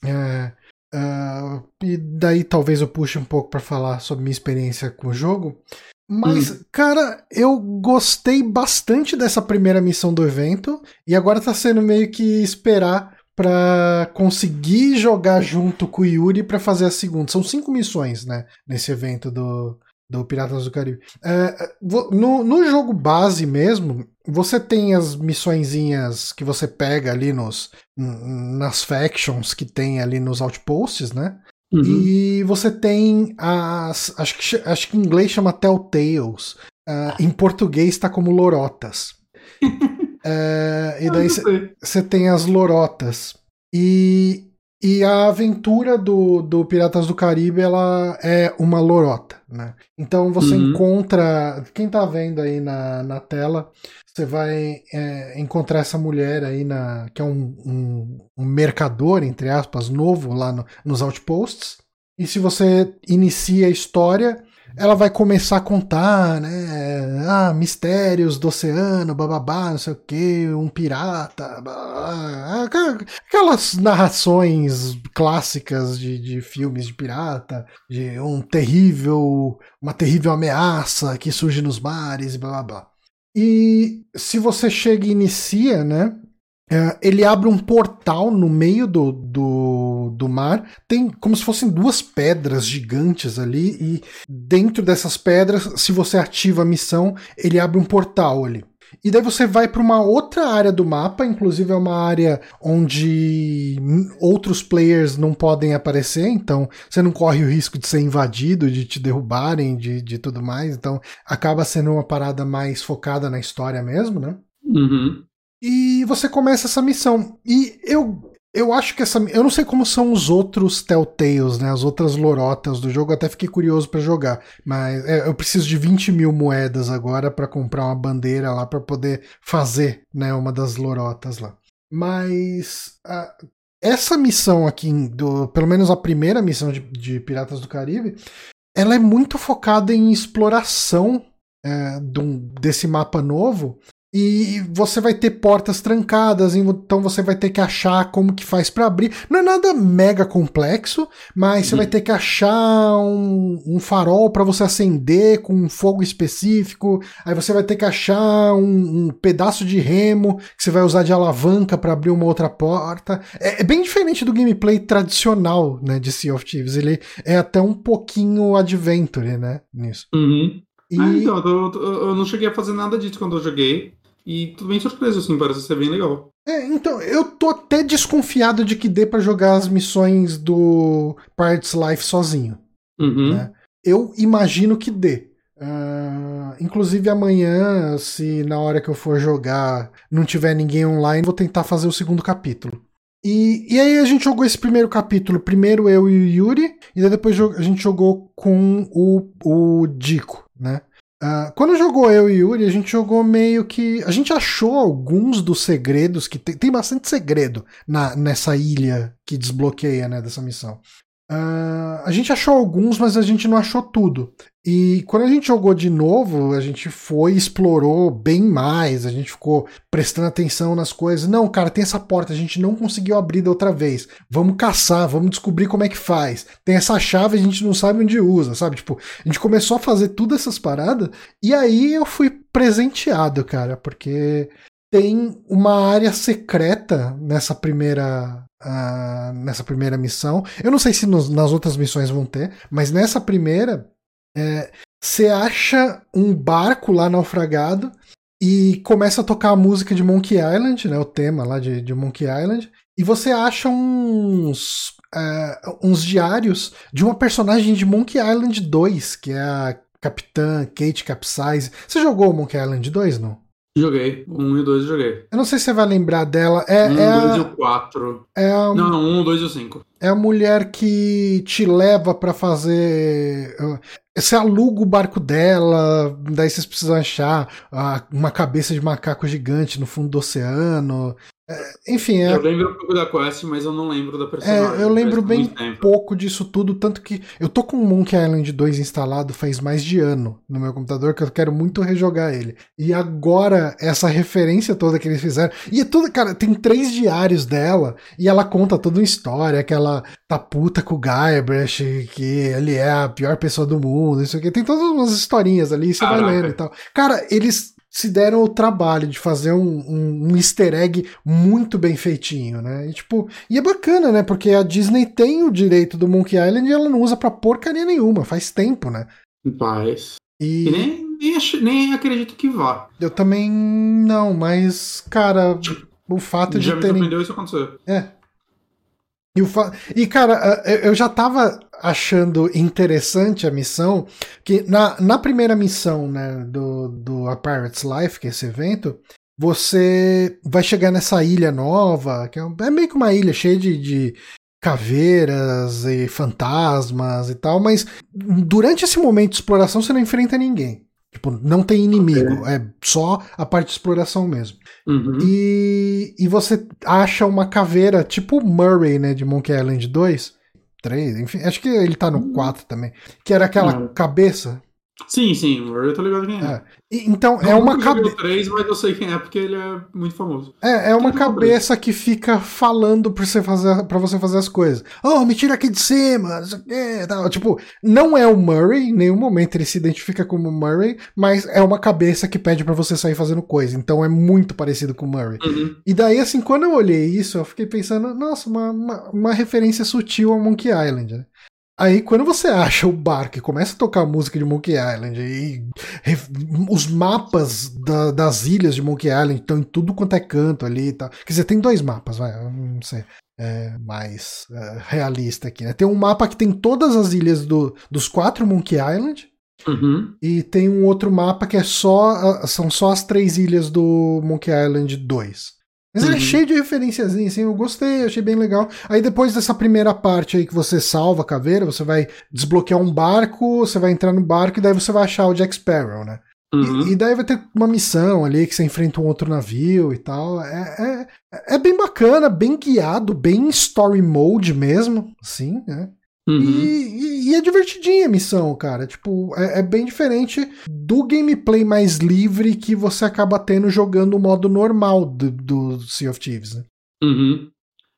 Speaker 1: É, uh, e daí talvez eu puxe um pouco para falar sobre minha experiência com o jogo. Mas, hum. cara, eu gostei bastante dessa primeira missão do evento. E agora tá sendo meio que esperar para conseguir jogar junto com o Yuri para fazer a segunda. São cinco missões, né? Nesse evento do, do Piratas do Caribe. É, no, no jogo base mesmo, você tem as missõezinhas que você pega ali nos, nas factions que tem ali nos outposts, né? Uhum. E você tem as. Acho que, acho que em inglês chama Telltales. Uh, em português está como lorotas. uh, e daí você tem as lorotas. E e a aventura do, do Piratas do Caribe, ela é uma lorota, né? Então você uhum. encontra, quem tá vendo aí na, na tela, você vai é, encontrar essa mulher aí, na, que é um, um, um mercador, entre aspas, novo lá no, nos outposts. E se você inicia a história, ela vai começar a contar, né? Ah, mistérios do oceano, bababá, não sei o que, um pirata, babá, aquelas narrações clássicas de, de filmes de pirata, de um terrível, uma terrível ameaça que surge nos mares blá blá blá. E se você chega e inicia, né? É, ele abre um portal no meio do, do, do mar. Tem como se fossem duas pedras gigantes ali. E dentro dessas pedras, se você ativa a missão, ele abre um portal ali. E daí você vai para uma outra área do mapa, inclusive é uma área onde outros players não podem aparecer, então você não corre o risco de ser invadido, de te derrubarem, de, de tudo mais. Então acaba sendo uma parada mais focada na história mesmo, né?
Speaker 2: Uhum.
Speaker 1: E você começa essa missão. E eu eu acho que essa. Eu não sei como são os outros Telltales, né? As outras lorotas do jogo. Até fiquei curioso para jogar. Mas é, eu preciso de 20 mil moedas agora para comprar uma bandeira lá para poder fazer, né? Uma das lorotas lá. Mas. Uh, essa missão aqui, do, pelo menos a primeira missão de, de Piratas do Caribe, ela é muito focada em exploração é, desse mapa novo e você vai ter portas trancadas, então você vai ter que achar como que faz para abrir. Não é nada mega complexo, mas você vai ter que achar um, um farol para você acender com um fogo específico. Aí você vai ter que achar um, um pedaço de remo que você vai usar de alavanca para abrir uma outra porta. É, é, bem diferente do gameplay tradicional, né, de Sea of Thieves. Ele é até um pouquinho adventure, né, nisso.
Speaker 2: Uhum. E... Ah, então, eu, eu, eu, não cheguei a fazer nada disso quando eu joguei. E tudo bem surpreso, assim, parece ser bem legal.
Speaker 1: É, então, eu tô até desconfiado de que dê para jogar as missões do Pirates Life sozinho.
Speaker 2: Uhum. Né?
Speaker 1: Eu imagino que dê. Uh, inclusive amanhã, se na hora que eu for jogar não tiver ninguém online, vou tentar fazer o segundo capítulo. E, e aí a gente jogou esse primeiro capítulo, primeiro eu e o Yuri, e depois a gente jogou com o, o Dico, né? Uh, quando jogou eu e Yuri, a gente jogou meio que. A gente achou alguns dos segredos, que tem, tem bastante segredo na, nessa ilha que desbloqueia, né, dessa missão. Uh, a gente achou alguns, mas a gente não achou tudo. E quando a gente jogou de novo, a gente foi explorou bem mais, a gente ficou prestando atenção nas coisas. Não, cara, tem essa porta, a gente não conseguiu abrir da outra vez. Vamos caçar, vamos descobrir como é que faz. Tem essa chave, a gente não sabe onde usa, sabe? Tipo, a gente começou a fazer tudo essas paradas e aí eu fui presenteado, cara, porque tem uma área secreta nessa primeira uh, nessa primeira missão. Eu não sei se nos, nas outras missões vão ter, mas nessa primeira você é, acha um barco lá naufragado e começa a tocar a música de Monkey Island, né, o tema lá de, de Monkey Island, e você acha uns uh, uns diários de uma personagem de Monkey Island 2, que é a Capitã Kate Capsize. Você jogou Monkey Island 2, não?
Speaker 2: Joguei. Um e dois joguei.
Speaker 1: Eu não sei se você vai lembrar dela. É,
Speaker 2: um,
Speaker 1: é
Speaker 2: dois
Speaker 1: a...
Speaker 2: e o quatro.
Speaker 1: É a...
Speaker 2: Não, não, um, dois e o cinco.
Speaker 1: É a mulher que te leva para fazer. Você aluga o barco dela, daí vocês precisam achar uma cabeça de macaco gigante no fundo do oceano. É, enfim, é...
Speaker 2: Eu lembro um pouco da quest, mas eu não lembro da personagem.
Speaker 1: É, eu lembro bem pouco disso tudo, tanto que eu tô com o Monkey Island 2 instalado faz mais de ano no meu computador, que eu quero muito rejogar ele. E agora, essa referência toda que eles fizeram. E é tudo, cara, tem três diários dela, e ela conta toda uma história, que ela tá puta com o Guybrush, que ele é a pior pessoa do mundo, isso aqui. Tem todas umas historinhas ali, você Caraca. vai lendo e tal. Cara, eles se deram o trabalho de fazer um, um, um, easter egg muito bem feitinho, né? E, tipo, e é bacana, né? Porque a Disney tem o direito do Monkey Island e ela não usa pra porcaria nenhuma, faz tempo, né?
Speaker 2: Faz. E, e nem, nem, nem, acredito que vá.
Speaker 1: Eu também não, mas, cara, o fato
Speaker 2: já
Speaker 1: de terem...
Speaker 2: Já me isso acontecer.
Speaker 1: É, e, o fa... e, cara, eu já tava achando interessante a missão, que na, na primeira missão né, do, do A Pirate's Life, que é esse evento, você vai chegar nessa ilha nova, que é, é meio que uma ilha cheia de, de caveiras e fantasmas e tal, mas durante esse momento de exploração você não enfrenta ninguém. Tipo, não tem inimigo, okay. é só a parte de exploração mesmo.
Speaker 2: Uhum.
Speaker 1: E, e você acha uma caveira, tipo Murray, né, de Monkey Island 2, 3, enfim, acho que ele tá no 4 uhum. também, que era aquela uhum. cabeça
Speaker 2: Sim, sim, eu tô ligado quem é. é.
Speaker 1: E, então, é uma cabeça.
Speaker 2: 3, mas eu sei quem é porque ele é muito famoso.
Speaker 1: É, é uma cabeça que fica falando pra você fazer, pra você fazer as coisas. Oh, me tira aqui de cima, não sei o tal. Tipo, não é o Murray, em nenhum momento ele se identifica como Murray, mas é uma cabeça que pede para você sair fazendo coisa. Então é muito parecido com o Murray.
Speaker 2: Uhum.
Speaker 1: E daí, assim, quando eu olhei isso, eu fiquei pensando, nossa, uma, uma, uma referência sutil ao Monkey Island, né? Aí, quando você acha o barco e começa a tocar a música de Monkey Island, e os mapas da, das ilhas de Monkey Island estão em tudo quanto é canto ali e tal. Quer dizer, tem dois mapas, vai, não sei, é mais é, realista aqui, né? Tem um mapa que tem todas as ilhas do, dos quatro Monkey Island,
Speaker 2: uhum.
Speaker 1: e tem um outro mapa que é só, são só as três ilhas do Monkey Island 2. Mas uhum. ele é uhum. cheio de referenciazinhas, assim, eu gostei, achei bem legal. Aí depois dessa primeira parte aí que você salva a caveira, você vai desbloquear um barco, você vai entrar no barco e daí você vai achar o Jack Sparrow, né?
Speaker 2: Uhum.
Speaker 1: E, e, daí vai ter uma missão ali que você enfrenta um outro navio e tal. É, é, é bem bacana, bem guiado, bem story mode mesmo, assim, né?
Speaker 2: Uhum.
Speaker 1: E, e, é divertidinha a missão, cara. Tipo, é, é, bem diferente do gameplay mais livre que você acaba tendo jogando o modo normal do, do Sea of Thieves, né?
Speaker 2: Uhum.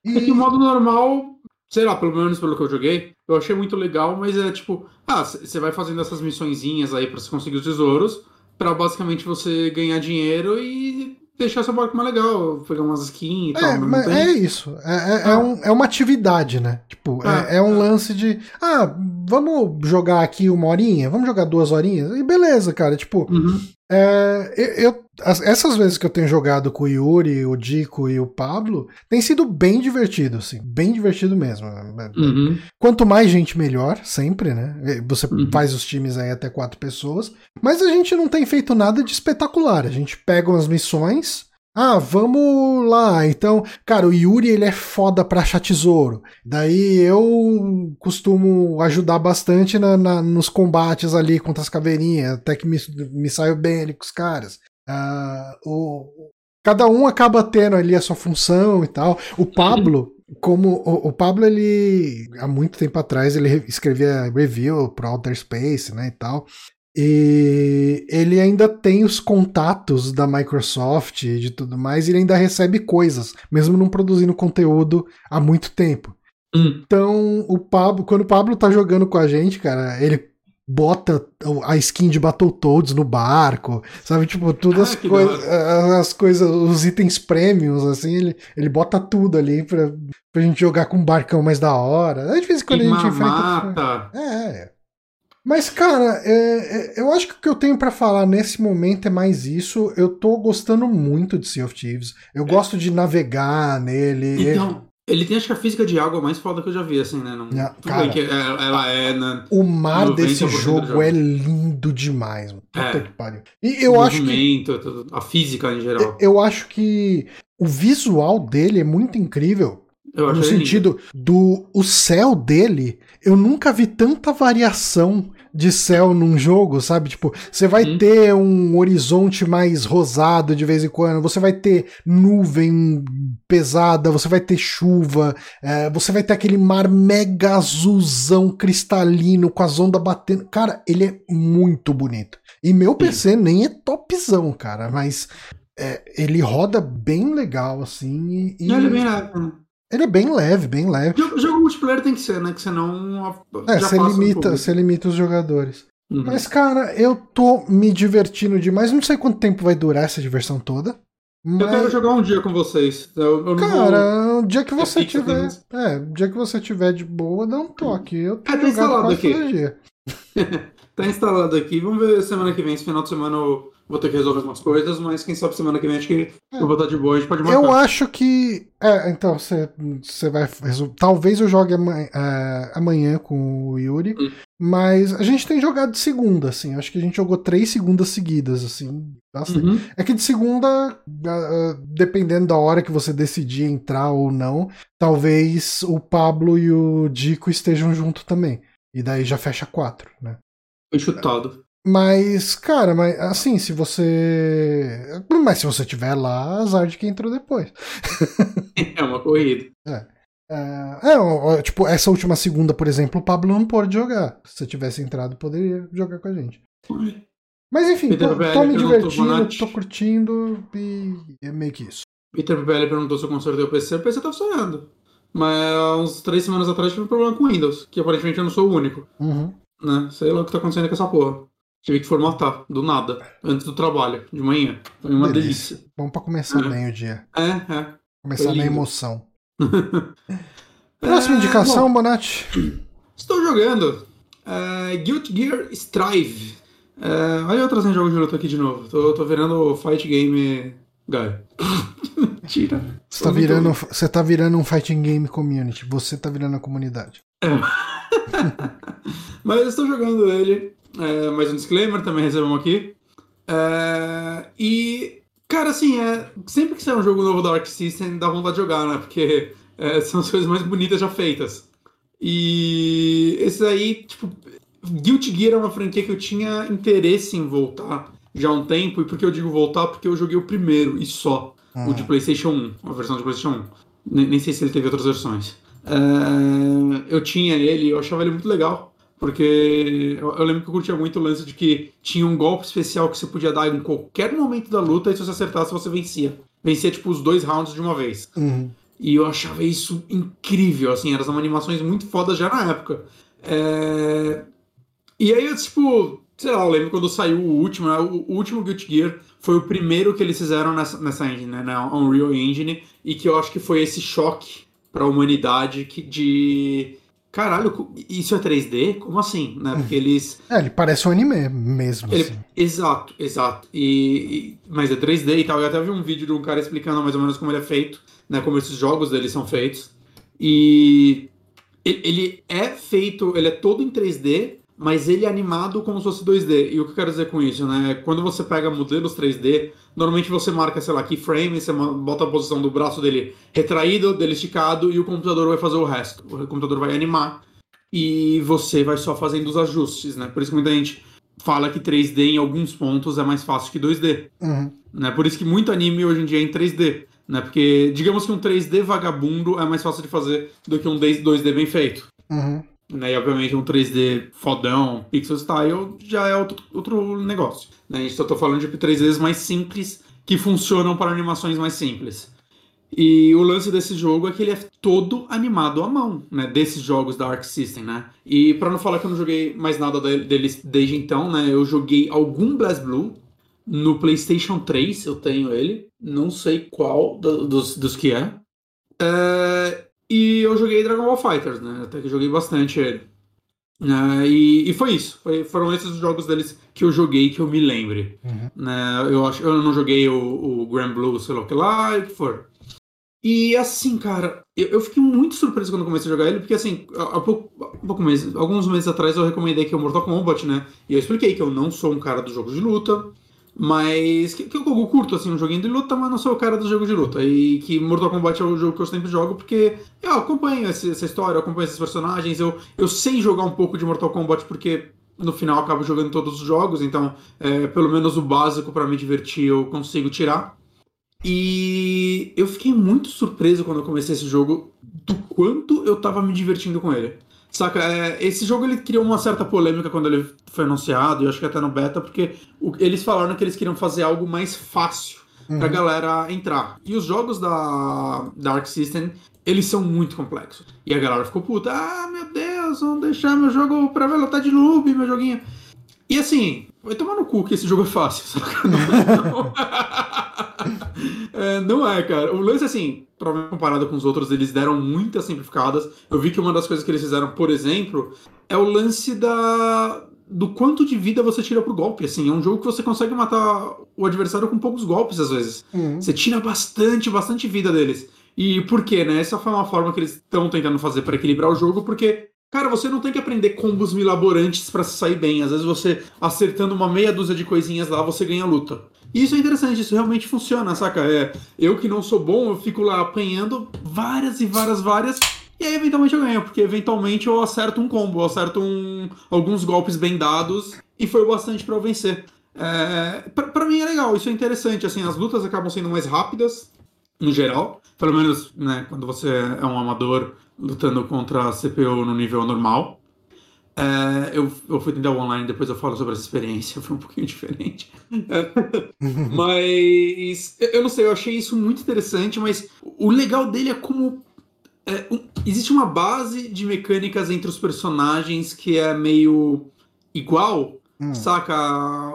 Speaker 2: E... É que o modo normal, sei lá, pelo menos pelo que eu joguei, eu achei muito legal, mas é tipo, ah, você vai fazendo essas missõezinhas aí para você conseguir os tesouros, para basicamente você ganhar dinheiro e deixar seu barco mais legal, pegar umas skins e
Speaker 1: é,
Speaker 2: tal.
Speaker 1: Mas
Speaker 2: tem...
Speaker 1: é isso. É, é, é, ah. um, é uma atividade, né? Tipo, é, ah, é, um ah. lance de. Ah, vamos jogar aqui uma horinha? Vamos jogar duas horinhas? E beleza, cara. Tipo,
Speaker 2: uhum.
Speaker 1: É, eu, as- essas vezes que eu tenho jogado com o Yuri, o Dico e o Pablo, tem sido bem divertido, assim. Bem divertido mesmo.
Speaker 2: Uhum.
Speaker 1: Quanto mais gente, melhor, sempre, né? Você
Speaker 2: Uhum.
Speaker 1: faz os times aí até quatro pessoas. Mas a gente não tem feito nada de espetacular. A gente pega umas missões. Ah, vamos lá. Então, cara, o Yuri ele é foda pra achar tesouro. Daí eu costumo ajudar bastante na- na- nos combates ali contra as caveirinhas. Até que me, me saio bem ali com os caras. Ah, o, cada um acaba tendo ali a sua função e tal. O Pablo, como o, o Pablo, ele há muito tempo atrás ele re- escrevia review pro Outer Space, né, e tal. E ele ainda tem os contatos da Microsoft e de tudo mais, e ele ainda recebe coisas, mesmo não produzindo conteúdo há muito tempo.
Speaker 2: Hum.
Speaker 1: Então, o Pablo, quando o Pablo tá jogando com a gente, cara, ele bota a skin de Battletoads no barco, sabe? Tipo, todas
Speaker 2: Ah,
Speaker 1: as
Speaker 2: da
Speaker 1: as coisas, os itens premiums, assim, ele, ele bota tudo ali pra, pra gente jogar com um barcão mais da hora. Aí, de vez em quando a gente enfrenta.
Speaker 2: mata.
Speaker 1: É. Mas, cara, é, é, eu acho que o que eu tenho pra falar nesse momento é mais isso. Eu tô gostando muito de Sea of Thieves. Eu gosto de navegar nele.
Speaker 2: Então, ele tem acho que a física de água mais foda que eu já vi, assim, né? Não, tudo
Speaker 1: cara.
Speaker 2: que ela, ela é, né?
Speaker 1: O mar
Speaker 2: 90%
Speaker 1: desse jogo
Speaker 2: jogo.
Speaker 1: é lindo demais. mano. Puta
Speaker 2: É.
Speaker 1: que pariu. E eu acho que
Speaker 2: movimento, tudo, a física em geral.
Speaker 1: eu acho que o visual dele é muito incrível.
Speaker 2: Eu
Speaker 1: no
Speaker 2: achei lindo.
Speaker 1: sentido do o céu dele, eu nunca vi tanta variação de céu num jogo, sabe? Tipo, você vai
Speaker 2: Hum.
Speaker 1: ter um horizonte mais rosado de vez em quando, você vai ter nuvem pesada, você vai ter chuva, é, você vai ter aquele mar mega azulzão cristalino com as ondas batendo. Cara, ele é muito bonito. E meu PC nem é topzão, cara, mas é, ele roda bem legal, assim. E,
Speaker 2: Não, ele é bem né?
Speaker 1: Ele é bem leve, bem leve.
Speaker 2: Jogo, jogo multiplayer tem que ser, né? Que senão.
Speaker 1: É,
Speaker 2: já
Speaker 1: você
Speaker 2: passa um
Speaker 1: limita,
Speaker 2: pouco.
Speaker 1: você limita os jogadores.
Speaker 2: Uhum.
Speaker 1: Mas, cara, eu tô me divertindo demais. Não sei quanto tempo vai durar essa diversão toda.
Speaker 2: Eu quero
Speaker 1: Mas,
Speaker 2: jogar um dia com vocês. Eu, eu não vou-
Speaker 1: cara, o dia que você tiver. É, o dia que você tiver de boa, dá um toque. Eu tô
Speaker 2: Ah, tá instalado aqui. Tá instalado aqui. Vamos ver semana que vem. Esse final de semana eu vou ter que resolver algumas coisas, mas quem sabe semana que vem acho que eu vou estar de boa. A gente pode marcar.
Speaker 1: Eu acho que. É, então, você, você vai. resol- Talvez eu jogue amanhã, é, amanhã com o Yuri.
Speaker 2: Hum.
Speaker 1: Mas a gente tem jogado de segunda, assim. Acho que a gente jogou três segundas seguidas, assim.
Speaker 2: Uhum.
Speaker 1: É que de segunda, dependendo da hora que você decidir entrar ou não, talvez o Pablo e o Dico estejam junto também. E daí já fecha quatro, né?
Speaker 2: Foi chutado.
Speaker 1: Mas, cara, mas assim, se você. Mas se você tiver lá, azar de quem entrou depois.
Speaker 2: É uma corrida.
Speaker 1: Ah, é, ó, tipo, essa última segunda, por exemplo, o Pablo não pôde jogar. Se você tivesse entrado, poderia jogar com a gente. Mas enfim,
Speaker 2: Peter
Speaker 1: tô, tô me divertindo, tô curtindo e é meio que isso.
Speaker 2: Peter Belli perguntou se eu consertei o PC. O PC tá funcionando. Mas há uns três semanas atrás tive um problema com o Windows, que aparentemente eu não sou o único.
Speaker 1: Uhum.
Speaker 2: Né? Sei lá o que tá acontecendo com essa porra. Tive que formatar, do nada, antes do trabalho, de manhã. Foi uma
Speaker 1: Delícia.
Speaker 2: delícia.
Speaker 1: Vamos pra começar
Speaker 2: É.
Speaker 1: bem o dia.
Speaker 2: É, é.
Speaker 1: Começar na emoção. Próxima
Speaker 2: É,
Speaker 1: indicação,
Speaker 2: bom,
Speaker 1: Bonatti.
Speaker 2: estou jogando é, Guilty Gear Strive. É, olha eu trazendo jogo de luta aqui de novo. Tô, tô virando Fight Game Guy. Mentira.
Speaker 1: Você tá, virando, você tá virando um fighting game community. Você tá virando a comunidade.
Speaker 2: Mas eu estou jogando ele. É, mais um disclaimer, também recebemos aqui. É, e, cara, assim, é, sempre que sai um jogo novo da Arc System, dá vontade de jogar, né? Porque é, são as coisas mais bonitas já feitas. E esse aí, tipo, Guilty Gear é uma franquia que eu tinha interesse em voltar já há um tempo. E por que eu digo voltar? Porque eu joguei o primeiro e só. O de PlayStation 1, a versão de PlayStation 1. Nem, nem sei se ele teve outras versões. Eu tinha ele, eu achava ele muito legal. Porque eu, eu lembro que eu curtia muito o lance de que tinha um golpe especial que você podia dar em qualquer momento da luta e se você acertasse você vencia. Vencia tipo os dois rounds de uma vez.
Speaker 1: Uhum.
Speaker 2: E eu achava isso incrível, assim, eram animações muito fodas já na época. É, E aí eu, tipo, sei lá, eu lembro quando saiu o último, né? o, último Guilty Gear foi o primeiro que eles fizeram nessa, nessa engine, né? Na Unreal Engine, e que eu acho que foi esse choque pra humanidade que de. Caralho, isso é 3D? Como assim? Né? Porque eles.
Speaker 1: É, ele parece um anime mesmo.
Speaker 2: Ele-
Speaker 1: assim.
Speaker 2: Exato, exato. E, mas é 3D e tal. Eu até vi um vídeo de um cara explicando mais ou menos como ele é feito, né? Como esses jogos dele são feitos. E ele é feito, ele é todo em 3D, mas ele é animado como se fosse 2D. E o que eu quero dizer com isso, né? Quando você pega modelos 3D, normalmente você marca, sei lá, keyframe, você bota a posição do braço dele retraído, dele esticado, e o computador vai fazer o resto. O computador vai animar e você vai só fazendo os ajustes, né? Por isso que muita gente fala que 3D em alguns pontos é mais fácil que 2D,
Speaker 1: Uhum.
Speaker 2: né? Por isso que muito anime hoje em dia é em 3D, né? Porque digamos que um 3D vagabundo é mais fácil de fazer do que um 2D bem feito.
Speaker 1: Uhum.
Speaker 2: Né? E obviamente um 3D fodão, pixel style, já é outro, outro negócio. Né? A gente só tá falando de 3Ds mais simples que funcionam para animações mais simples. E o lance desse jogo é que ele é todo animado à mão, né? Desses jogos da Arc System, né? E pra não falar que eu não joguei mais nada de- deles desde então, né? Eu joguei algum BlazBlue no PlayStation 3, eu tenho ele. Não sei qual do- dos, dos que é. É, E eu joguei Dragon Ball Fighters, né? Até que eu joguei bastante ele. É, e, e foi isso. Foi- foram esses os jogos deles que eu joguei que eu me lembre.
Speaker 1: Uhum.
Speaker 2: Né? Eu, acho, eu não joguei o, o Grand Blue, sei lá o que lá, e o que for. E assim, cara, eu, eu fiquei muito surpreso quando eu comecei a jogar ele, porque assim, há, há pouco, há pouco mês- alguns meses atrás eu recomendei que é o Mortal Kombat, né? E eu expliquei que eu não sou um cara dos jogos de luta, mas que, que eu curto assim um joguinho de luta, mas não sou o cara dos jogos de luta. E que Mortal Kombat é o jogo que eu sempre jogo, porque eu acompanho esse- essa história, eu acompanho esses personagens, eu, eu sei jogar um pouco de Mortal Kombat porque no final eu acabo jogando todos os jogos, então é, pelo menos o básico pra me divertir eu consigo tirar. E eu fiquei muito surpreso quando eu comecei esse jogo do quanto eu tava me divertindo com ele. Saca, é, esse jogo ele criou uma certa polêmica quando ele foi anunciado, e eu acho que até no beta, porque o- eles falaram que eles queriam fazer algo mais fácil pra galera entrar. E os jogos da Dark System, eles são muito complexos. E a galera ficou puta, ah, meu Deus, vão deixar meu jogo pra velotar de noob, meu joguinho. E assim, vai tomar no cu que esse jogo é fácil, saca? Não, É, não é, cara. O lance, assim, provavelmente comparado com os outros, eles deram muitas simplificadas. Eu vi que uma das coisas que eles fizeram, por exemplo, é o lance da do quanto de vida você tira pro golpe. Assim, é um jogo que você consegue matar o adversário com poucos golpes, às vezes.
Speaker 1: Uhum.
Speaker 2: Você tira bastante, bastante vida deles. E por quê, né? Essa foi uma forma que eles estão tentando fazer para equilibrar o jogo, porque, cara, você não tem que aprender combos milaborantes para se sair bem. Às vezes você, acertando uma meia dúzia de coisinhas lá, você ganha a luta. Isso é interessante, isso realmente funciona, saca? É, eu que não sou bom, eu fico lá apanhando várias e várias, várias. E aí, eventualmente, eu ganho, porque eventualmente eu acerto um combo, eu acerto um, alguns golpes bem dados, e foi o bastante para eu vencer. É, pra mim é legal, isso é interessante, assim, as lutas acabam sendo mais rápidas, no geral, pelo menos, né, quando você é um amador lutando contra a CPU no nível normal. É, eu, eu fui tentar o online, depois eu falo sobre essa experiência, foi um pouquinho diferente. Mas eu eu não sei, eu achei isso muito interessante, mas o legal dele é como é, um- existe uma base de mecânicas entre os personagens que é meio igual,
Speaker 1: Hum.
Speaker 2: saca?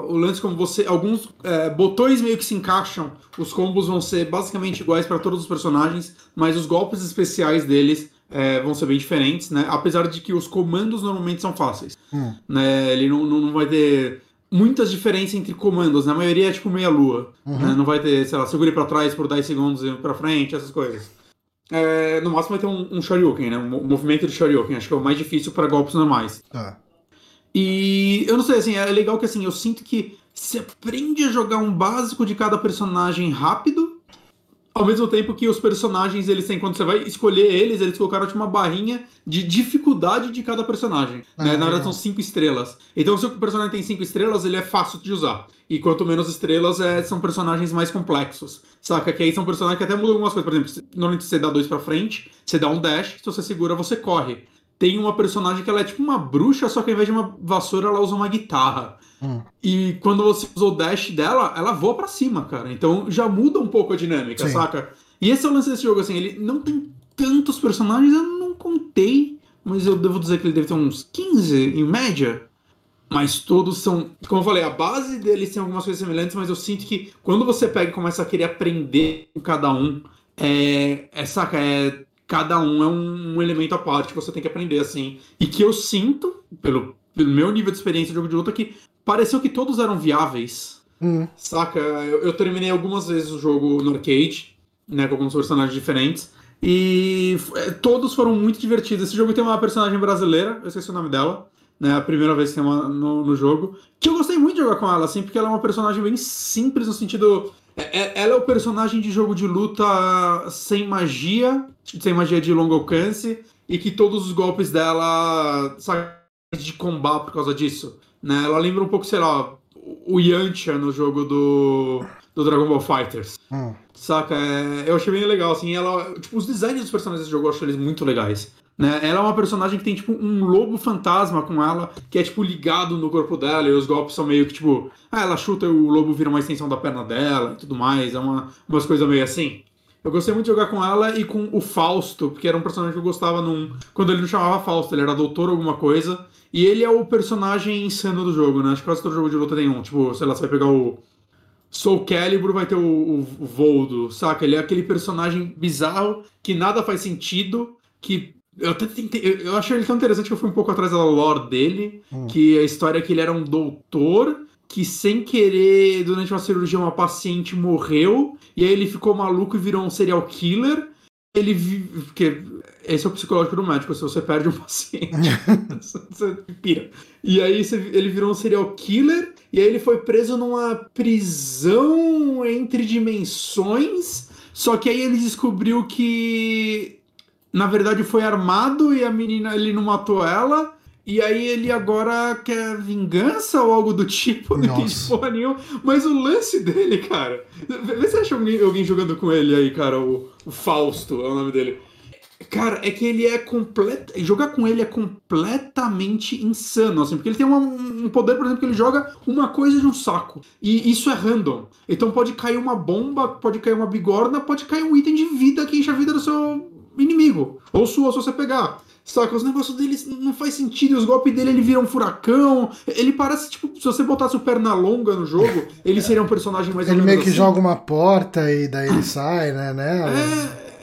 Speaker 2: O lance como você. Alguns é, botões meio que se encaixam, os combos vão ser basicamente iguais para todos os personagens, mas os golpes especiais deles é, vão ser bem diferentes, né? Apesar de que os comandos normalmente são fáceis.
Speaker 1: Hum.
Speaker 2: Né? Ele não, não, não vai ter muitas diferenças entre comandos, na maioria é tipo meia-lua.
Speaker 1: Uhum.
Speaker 2: né? Não vai ter, sei lá, segure pra trás por 10 segundos e pra frente, essas coisas. É, no máximo vai ter um, um Shoryuken, né? Um mo- movimento de Shoryuken. Acho que é o mais difícil para golpes normais.
Speaker 1: Tá.
Speaker 2: E eu não sei, assim, é legal que assim, eu sinto que se aprende a jogar um básico de cada personagem rápido, ao mesmo tempo que os personagens, eles têm, quando você vai escolher eles, eles colocaram tipo, uma barrinha de dificuldade de cada personagem.
Speaker 1: Ah,
Speaker 2: né? Na verdade, são cinco estrelas. Então, se o personagem tem cinco estrelas, ele é fácil de usar. E quanto menos estrelas, é, são personagens mais complexos. Saca? Que aí são personagens que até mudam algumas coisas. Por exemplo, normalmente você dá dois pra frente, você dá um dash, se você segura, você corre. Tem uma personagem que ela é tipo uma bruxa, só que ao invés de uma vassoura, ela usa uma guitarra.
Speaker 1: Hum.
Speaker 2: E quando você usa o dash dela, ela voa pra cima, cara. Então já muda um pouco a dinâmica,
Speaker 1: Sim.
Speaker 2: saca? E esse é o lance desse jogo, assim, ele não tem tantos personagens, eu não contei, mas eu devo dizer que ele deve ter uns 15 em média. Mas todos são. Como eu falei, a base deles tem algumas coisas semelhantes, mas eu sinto que quando você pega e começa a querer aprender com cada um, é. é saca? É cada um é um, um, elemento à parte que você tem que aprender, assim. E que eu sinto, pelo, pelo meu nível de experiência de jogo de luta, que pareceu que todos eram viáveis. Hum. Saca? Eu, eu, terminei algumas vezes o jogo no arcade, né? Com alguns personagens diferentes. E é, todos foram muito divertidos. Esse jogo tem uma personagem brasileira, eu esqueci o nome dela. Né, a primeira vez que tem uma no, no jogo. Que eu gostei muito de jogar com ela, assim, porque ela é uma personagem bem simples no sentido é, é, ela é o personagem de jogo de luta sem magia, sem magia de longo alcance, e que todos os golpes dela saem de combate por causa disso. Né? Ela lembra um pouco, sei lá, o Yantia no jogo do, do Dragon Ball Fighters. Hum. Saca? É, eu achei bem legal, assim, ela. Tipo, os designs dos personagens desse jogo eu acho eles muito legais. Né? Ela é uma personagem que tem, tipo, um lobo fantasma com ela, que é, tipo, ligado no corpo dela, e os golpes são meio que, tipo, ah, ela chuta e o lobo vira uma extensão da perna dela e tudo mais. É uma, umas coisas meio assim. Eu gostei muito de jogar com ela e com o Fausto, porque era um personagem que eu gostava num. Quando ele não chamava Fausto, ele era doutor alguma coisa. E ele é o personagem insano do jogo, né? Acho que quase todo jogo de luta tem um. Tipo, sei lá, você vai pegar o. Soul Calibur vai ter o, o, o Voldo, saca? Ele é aquele personagem bizarro que nada faz sentido, que eu até tentei. Eu, eu achei ele tão interessante que eu fui um pouco atrás da lore dele. Hum. Que a história é que ele era um doutor que, sem querer, durante uma cirurgia, uma paciente morreu. E aí ele ficou maluco e virou um serial killer. Ele. Porque esse é o psicológico do médico. Se você perde um paciente, você pira. E aí ele virou um serial killer. E aí ele foi preso numa prisão entre dimensões. Só que aí ele descobriu que na verdade foi armado e a menina ele não matou ela. E aí ele agora quer vingança ou algo do tipo, não tem porra nenhuma. Mas o lance dele, cara. Vê se acha alguém, alguém jogando com ele aí, cara. O, o Fausto é o nome dele. Cara, é que ele é completo. Jogar com ele é completamente insano, assim, porque ele tem uma, um poder, por exemplo, que ele joga uma coisa de um saco. E isso é random. Então pode cair uma bomba, pode cair uma bigorna, pode cair um item de vida que enche a vida do seu inimigo. Ou sua, se você pegar. Saca, os negócios dele não faz sentido, os golpes dele ele vira um furacão. Ele parece, tipo, se você botasse o perna longa no jogo, ele seria um personagem mais
Speaker 1: Ele meio que assim. joga uma porta e daí ele sai, né? né?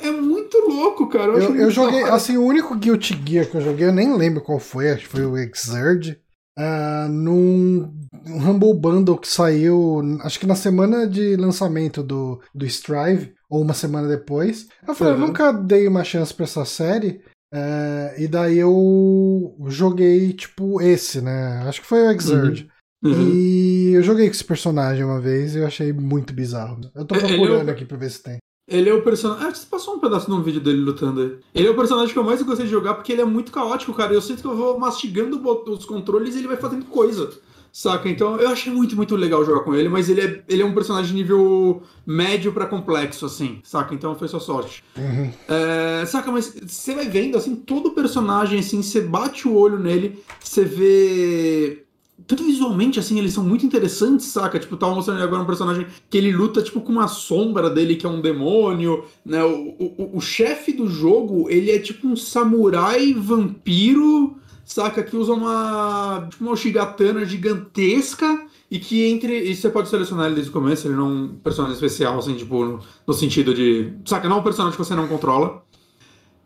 Speaker 2: É, é muito louco, cara.
Speaker 1: Eu, eu, eu joguei, assim, o único Guilty Gear que eu joguei, eu nem lembro qual foi, acho que foi o Exurge. Uh, num Humble Bundle que saiu, acho que na semana de lançamento do, do Strive, ou uma semana depois. Eu falei, uhum. eu nunca dei uma chance pra essa série. É, e daí eu joguei, tipo, esse, né? Acho que foi o Exurge. Uhum. Uhum. E eu joguei com esse personagem uma vez e eu achei muito bizarro. Eu tô procurando é, aqui pra ver se tem.
Speaker 2: Ele é o personagem. Ah, você passou um pedaço num vídeo dele lutando aí. Ele é o personagem que eu mais gostei de jogar porque ele é muito caótico, cara. Eu sinto que eu vou mastigando os controles e ele vai fazendo coisa. Saca? Então eu achei muito, muito legal jogar com ele, mas ele é, ele é um personagem nível médio para complexo, assim, saca? Então foi só sorte. Uhum. É, saca? Mas você vai vendo, assim, todo personagem, assim, você bate o olho nele, você vê. Tanto visualmente, assim, eles são muito interessantes, saca? Tipo, tava mostrando agora um personagem que ele luta, tipo, com uma sombra dele, que é um demônio, né? O, o, o chefe do jogo, ele é tipo um samurai vampiro saca? Que usa uma, tipo uma Shigatana gigantesca e que entre. E você pode selecionar ele desde o começo, ele não é um personagem especial, assim, tipo, no, no sentido de. Saca? Não é um personagem que você não controla.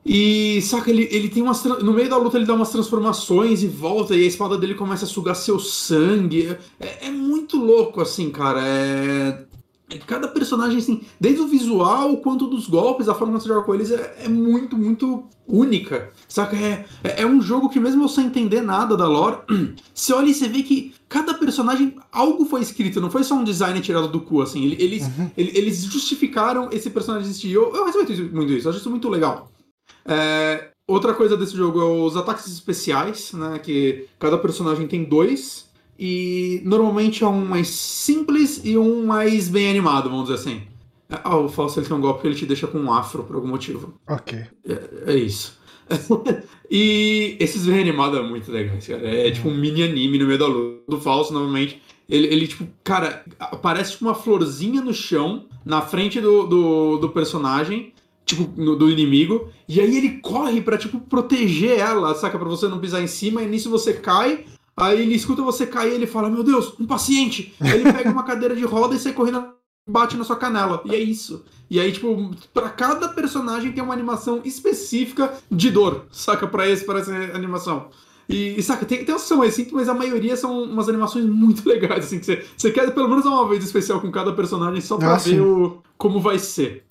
Speaker 2: E, saca, ele, ele tem umas. No meio da luta ele dá umas transformações e volta, e a espada dele começa a sugar seu sangue. É, é muito louco, assim, cara. É. É cada personagem, assim, desde o visual quanto dos golpes, a forma que você joga com eles é, é muito, muito única. Saca? É, é, é, um jogo que, mesmo sem entender nada da lore, você olha e você vê que cada personagem, algo foi escrito, não foi só um design tirado do cu, assim. Eles, uhum. eles justificaram esse personagem existir. Eu, eu respeito muito isso, eu acho isso muito legal. É, outra coisa desse jogo é os ataques especiais, né? Que cada personagem tem dois. E normalmente é um mais simples e um mais bem animado, vamos dizer assim. Ah, o falso ele tem um golpe que ele te deixa com um afro por algum motivo.
Speaker 1: Ok.
Speaker 2: É, é isso. e esses bem animados é muito legais, cara. É, tipo um mini anime no meio da luta. Do falso, novamente. Ele, ele, tipo, cara, aparece uma florzinha no chão, na frente do, do, do personagem, tipo, no, do inimigo, e aí ele corre pra, tipo, proteger ela, saca? Pra você não pisar em cima, e nisso você cai, Aí ele escuta você cair e ele fala: Meu Deus, um paciente! Aí ele pega uma cadeira de roda e sai correndo bate na sua canela. E é isso. E aí, tipo, pra cada personagem tem uma animação específica de dor, saca? Pra, esse, pra essa animação. E, e saca, tem, tem umas são simples, mas a maioria são umas animações muito legais, assim, que você, você quer pelo menos uma vez especial com cada personagem só pra
Speaker 1: Ah,
Speaker 2: ver o, como vai ser.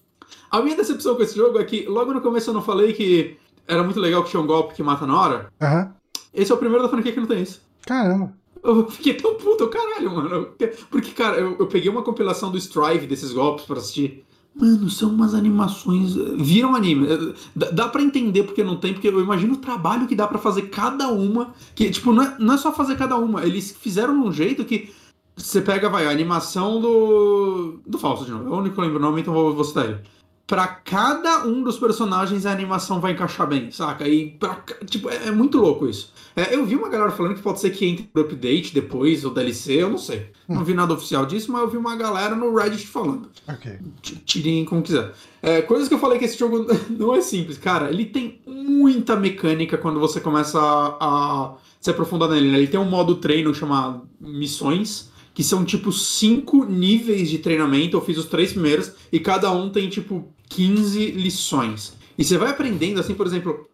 Speaker 2: A minha decepção com esse jogo é que logo no começo eu não falei que era muito legal que tinha um golpe que mata na hora.
Speaker 1: Aham.
Speaker 2: Esse é o primeiro da franquia que não tem isso.
Speaker 1: Caramba.
Speaker 2: Eu fiquei tão puto, caralho, mano. Porque, cara, eu, eu peguei uma compilação do Strive desses golpes pra assistir. Mano, são umas animações. Viram anime. Dá, dá pra entender porque não tem, porque eu imagino o trabalho que dá pra fazer cada uma. Que, tipo, não é, não é só fazer cada uma. Eles fizeram um jeito que. Você pega, vai, a animação do. Do Falso de novo. É o único que eu lembro o nome, então vou, vou citar ele. Pra cada um dos personagens a animação vai encaixar bem, saca? E pra, tipo, é, é muito louco isso. É, eu vi uma galera falando que pode ser que entre por update depois, ou DLC, eu não sei. Não vi nada oficial disso, mas eu vi uma galera no Reddit falando.
Speaker 1: Ok.
Speaker 2: Tirem como quiser. É, coisas que eu falei que esse jogo não é simples. Cara, ele tem muita mecânica quando você começa a, a se aprofundar nele. né? Ele tem um modo treino chamado Missões, que são tipo cinco níveis de treinamento. Eu fiz os três primeiros, e cada um tem tipo 15 lições. E você vai aprendendo, assim, por exemplo.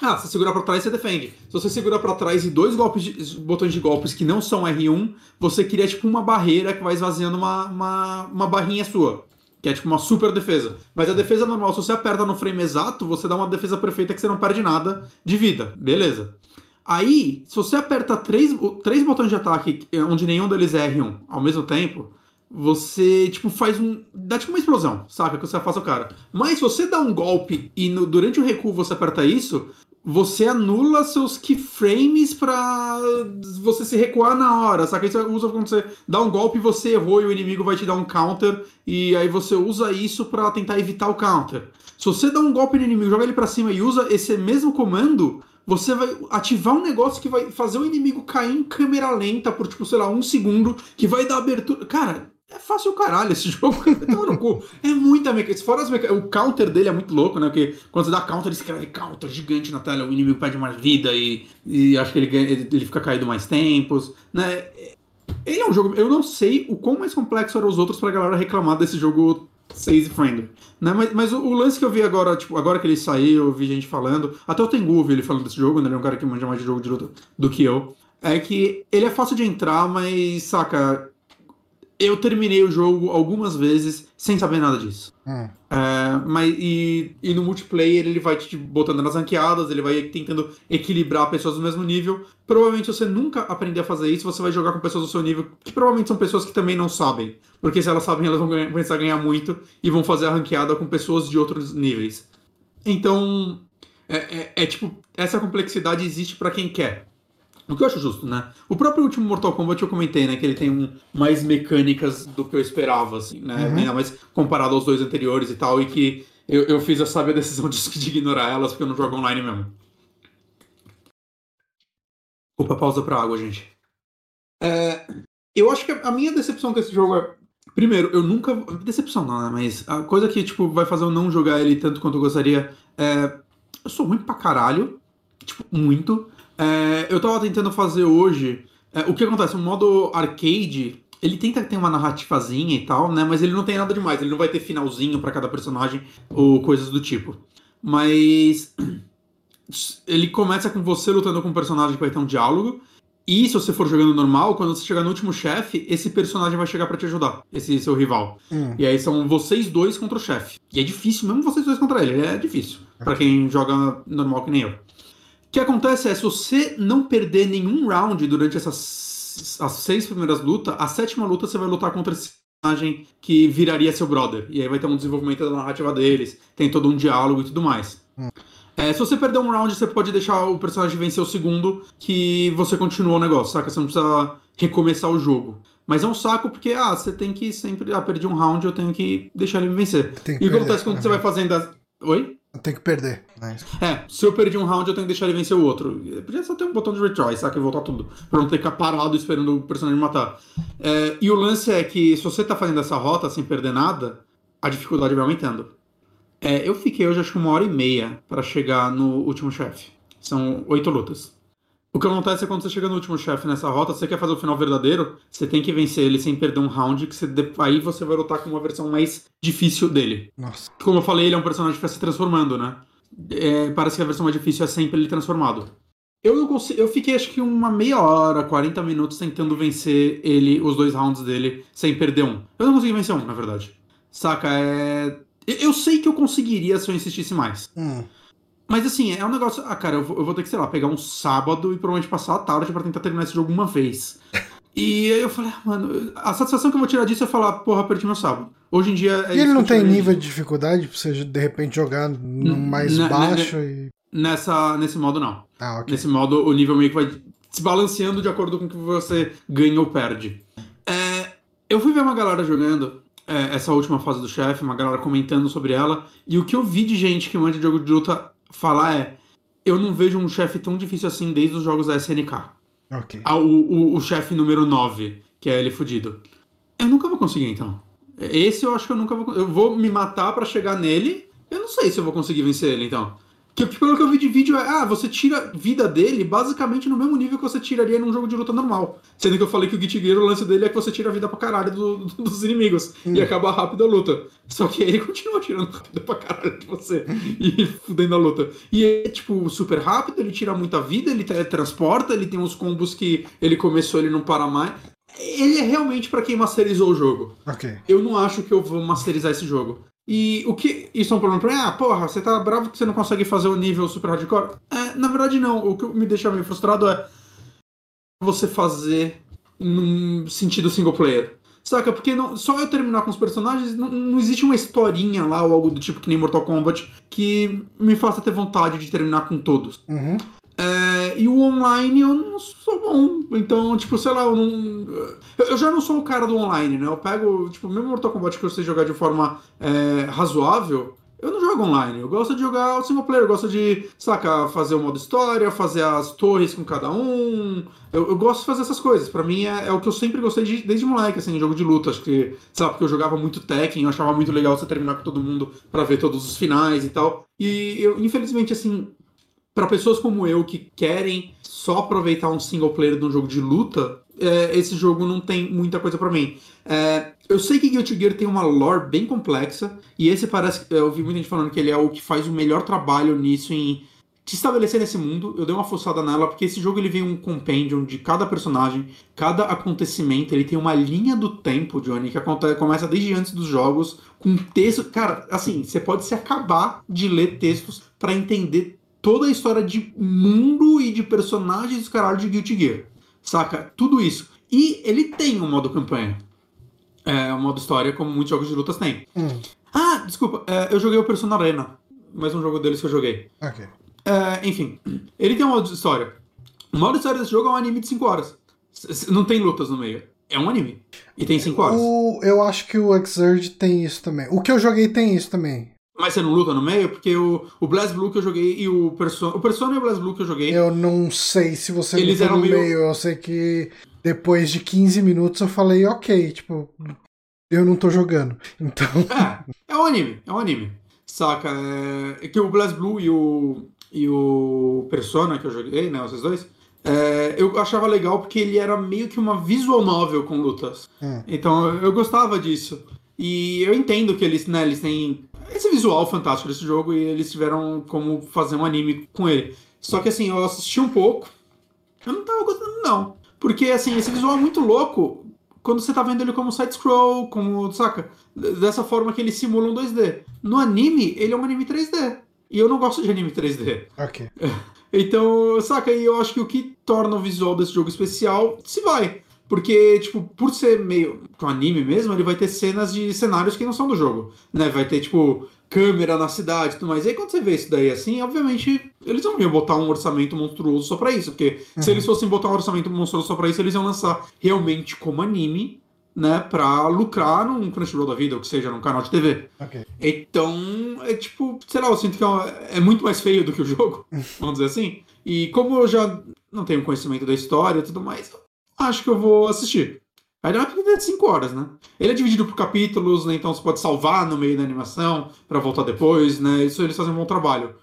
Speaker 2: Ah, você segurar pra trás, você defende. Se você segurar pra trás e dois golpes de- botões de golpes que não são R1, você cria tipo uma barreira que vai esvaziando uma, uma, uma barrinha sua. Que é tipo uma super defesa. Mas a defesa normal, se você aperta no frame exato, você dá uma defesa perfeita que você não perde nada de vida. Beleza. Aí, se você aperta três, três botões de ataque, onde nenhum deles é R1, ao mesmo tempo, você, tipo, faz um. dá tipo uma explosão, saca? Que você afasta o cara. Mas se você dá um golpe e no- durante o recuo você aperta isso, você anula seus keyframes pra você se recuar na hora, saca? Isso usa quando você dá um golpe e você errou e o inimigo vai te dar um counter, e aí você usa isso pra tentar evitar o counter. Se você dá um golpe no inimigo, joga ele pra cima e usa esse mesmo comando, você vai ativar um negócio que vai fazer o inimigo cair em câmera lenta por, tipo, sei lá, um segundo, que vai dar abertura. Cara, é fácil o caralho esse jogo. É muita mecânica. Fora as meca... O counter dele é muito louco, né? Porque quando você dá counter, ele escreve counter gigante na tela, o inimigo perde mais vida e, e acho que ele, ele, ele fica caído mais tempos. Né? Ele é um jogo. Eu não sei o quão mais complexo eram os outros pra galera reclamar desse jogo 6 friendly. Né? Mas, mas o, o lance que eu vi agora, tipo, agora que ele saiu, eu vi gente falando, até o Tengu eu vi ele falando desse jogo, né? Ele é um cara que manja mais de jogo de luta do que eu. É que ele é fácil de entrar, mas, saca, eu terminei o jogo algumas vezes sem saber nada disso.
Speaker 1: Hum.
Speaker 2: É, mas e, e no multiplayer ele vai te botando nas ranqueadas, ele vai tentando equilibrar pessoas do mesmo nível. Provavelmente você nunca aprender a fazer isso, você vai jogar com pessoas do seu nível, que provavelmente são pessoas que também não sabem. Porque se elas sabem, elas vão ganhar- começar a ganhar muito e vão fazer a ranqueada com pessoas de outros níveis. Então, é, é- é tipo, essa complexidade existe pra quem quer. O que eu acho justo, né? O próprio último Mortal Kombat eu comentei, né? Que ele tem um, mais mecânicas do que eu esperava, assim, né?
Speaker 1: Uhum.
Speaker 2: Ainda mais comparado aos dois anteriores e tal, e que eu, eu fiz a sábia decisão de, de ignorar elas porque eu não jogo online mesmo. Opa, pausa pra água, gente. É, eu acho que a minha decepção com esse jogo é. Primeiro, eu nunca. Decepção não, né? Mas a coisa que, tipo, vai fazer eu não jogar ele tanto quanto eu gostaria é. Eu sou ruim pra caralho. Tipo, muito. É, eu tava tentando fazer hoje. é, o que acontece? O modo arcade. Ele tenta ter uma narrativazinha e tal, né? Mas ele não tem nada demais. Ele não vai ter finalzinho pra cada personagem ou coisas do tipo. Mas. Ele começa com você lutando com um personagem que vai ter um diálogo. E se você for jogando normal, quando você chegar no último chefe, esse personagem vai chegar pra te ajudar. Esse seu rival.
Speaker 1: Hum.
Speaker 2: E aí são vocês dois contra o chefe. E é difícil, mesmo vocês dois contra ele. É difícil. Pra quem joga normal que nem eu. O que acontece é, se você não perder nenhum round durante essas as seis primeiras lutas, a sétima luta você vai lutar contra esse personagem que viraria seu brother. E aí vai ter um desenvolvimento da narrativa deles, tem todo um diálogo e tudo mais. É, se você perder um round, você pode deixar o personagem vencer o segundo, que você continua o negócio, saca? Você não precisa recomeçar o jogo. Mas é um saco porque, ah, você tem que sempre. Ah, perdi um round, eu tenho que deixar ele vencer. E
Speaker 1: perder,
Speaker 2: acontece quando
Speaker 1: né?
Speaker 2: você vai fazendo as. Oi?
Speaker 1: Tem que perder. né?
Speaker 2: É, se eu perdi um round, eu tenho que deixar ele vencer o outro. Podia só ter um botão de retry, saca? E voltar tudo. Pra não ter que ficar parado esperando o personagem matar. É, e o lance é que se você tá fazendo essa rota sem perder nada, a dificuldade vai aumentando. É, eu fiquei hoje acho que uma hora e meia pra chegar no último chefe. São oito lutas. O que acontece é quando você chega no último chefe nessa rota, você quer fazer o final verdadeiro, você tem que vencer ele sem perder um round, que você, aí você vai lutar com uma versão mais difícil dele.
Speaker 1: Nossa.
Speaker 2: Como eu falei, ele é um personagem que vai se transformando, né? É, parece que a versão mais difícil é sempre ele transformado. Eu não consigo, eu fiquei acho que uma meia hora, 40 minutos tentando vencer ele, os dois rounds dele, sem perder um. Eu não consegui vencer um, na verdade. Saca, é. Eu sei que eu conseguiria se eu insistisse mais.
Speaker 1: Hum.
Speaker 2: Mas assim, é um negócio. Ah, cara, eu vou, eu vou ter que, sei lá, pegar um sábado e provavelmente passar a tarde pra tentar terminar esse jogo uma vez. E aí eu falei, ah, mano, a satisfação que eu vou tirar disso é falar, porra, perdi meu sábado. Hoje em dia. É
Speaker 1: E ele não tem nível de dificuldade pra você de repente jogar num
Speaker 2: N-
Speaker 1: mais
Speaker 2: na- na-
Speaker 1: baixo e.
Speaker 2: Nessa, nesse modo, não.
Speaker 1: Ah, ok.
Speaker 2: Nesse modo, o nível meio que vai se balanceando de acordo com o que você ganha ou perde. É, eu fui ver uma galera jogando é, essa última fase do chefe, uma galera comentando sobre ela, e o que eu vi de gente que manja de jogo de luta falar é: eu não vejo um chefe tão difícil assim desde os jogos da SNK.
Speaker 1: Ok.
Speaker 2: Ah, o, o, o chefe número 9, que é ele fudido. Eu nunca vou conseguir, então. Esse eu acho que eu nunca vou. Eu vou me matar pra chegar nele. Eu não sei se eu vou conseguir vencer ele, então. Que, pelo que eu vi de vídeo é, ah, você tira vida dele basicamente no mesmo nível que você tiraria num jogo de luta normal. Sendo que eu falei que o Gear, o lance dele é que você tira vida pra caralho do- do- dos inimigos e acaba rápido a luta. Só que ele continua tirando vida pra caralho de você e fudendo a luta. E é, tipo, super rápido, ele tira muita vida, ele teletransporta, ele tem uns combos que ele começou, ele não para mais. Ele é realmente pra quem masterizou o jogo eu não acho que eu vou masterizar esse jogo. E o que. Isso é um problema pra mim? Ah, porra, você tá bravo que você não consegue fazer o nível super hardcore? É, na verdade, não. O que me deixa meio frustrado é você fazer num sentido single player. Saca? Porque não, só eu terminar com os personagens, não, não existe uma historinha lá ou algo do tipo que nem Mortal Kombat que me faça ter vontade de terminar com todos.
Speaker 1: Uhum.
Speaker 2: É, e o online eu não sou bom. Então, tipo, sei lá, eu não. Eu já não sou o cara do online, né? Eu pego, tipo, mesmo Mortal Kombat que eu sei jogar de forma é, razoável, eu não jogo online. Eu gosto de jogar o single player, eu gosto de, saca, fazer o modo história, fazer as torres com cada um. Eu, eu gosto de fazer essas coisas. Pra mim é, é o que eu sempre gostei de- desde moleque, assim, jogo de luta. Acho que, lá, porque eu jogava muito Tekken, eu achava muito legal você terminar com todo mundo pra ver todos os finais e tal. E eu, infelizmente, assim, para pessoas como eu que querem só aproveitar um single player de um jogo de luta, é, esse jogo não tem muita coisa pra mim. É, eu sei que Guilty Gear tem uma lore bem complexa, e esse parece. Eu ouvi muita gente falando que ele é o que faz o melhor trabalho nisso em te estabelecer nesse mundo. Eu dei uma forçada nela, porque esse jogo ele vem um compendium de cada personagem, cada acontecimento, ele tem uma linha do tempo, Johnny, que aconte- começa desde antes dos jogos, com texto. Cara, assim, você pode se acabar de ler textos pra entender toda a história de mundo e de personagens dos caralho de Guilty Gear. Saca? Tudo isso. E ele tem um modo campanha. É, um modo história, como muitos jogos de lutas têm.
Speaker 1: Hum.
Speaker 2: Ah, desculpa, é, eu joguei o Persona Arena. Mais um jogo deles que eu joguei.
Speaker 1: Ok.
Speaker 2: É, enfim, ele tem um modo história. O modo história desse jogo é um anime de 5 horas. Não tem lutas no meio. É um anime. E tem 5 horas.
Speaker 1: O, eu acho que o Exurge tem isso também. O que eu joguei tem isso também.
Speaker 2: Mas você não luta no meio? Porque o, o Blast Blue que eu joguei e o Persona. O Persona e o Blast Blue que eu joguei.
Speaker 1: Eu não sei se você
Speaker 2: Eles
Speaker 1: lutou
Speaker 2: eram
Speaker 1: no
Speaker 2: meio-
Speaker 1: meio. Eu sei que depois de 15 minutos eu falei, ok, tipo, eu não tô jogando. Então.
Speaker 2: É, é um anime, é um anime. Saca? É, que o Blast Blue e o, e o Persona que eu joguei, né? Vocês dois. é, eu achava legal porque ele era meio que uma visual novel com lutas.
Speaker 1: Hum.
Speaker 2: Então eu gostava disso. E eu entendo que eles, né, eles têm esse visual fantástico desse jogo e eles tiveram como fazer um anime com ele. Só que assim, eu assisti um pouco, eu não tava gostando, não. Porque assim, esse visual é muito louco quando você tá vendo ele como side-scroll, como, saca? Dessa forma que ele simula um 2D. No anime, ele é um anime 3D. E eu não gosto de anime 3D.
Speaker 1: Ok.
Speaker 2: Então, saca? E eu acho que o que torna o visual desse jogo especial se vai. Porque, tipo, por ser meio com anime mesmo, ele vai ter cenas de cenários que não são do jogo. Né? Vai ter, tipo, câmera na cidade e tudo mais. E aí quando você vê isso daí assim, obviamente, eles não iam botar um orçamento monstruoso só pra isso. Porque se eles fossem botar um orçamento monstruoso só pra isso, eles iam lançar realmente como anime, né? Pra lucrar num Crunchyroll da vida, ou que seja, num canal de TV.
Speaker 1: Ok.
Speaker 2: Então, é tipo, sei lá, eu sinto que é, é muito mais feio do que o jogo, vamos dizer assim. E como eu já não tenho conhecimento da história e tudo mais, acho que eu vou assistir. Porque é de 5 horas, né? Ele é dividido por capítulos, né? Então você pode salvar no meio da animação pra voltar depois, né? Isso eles fazem um bom trabalho.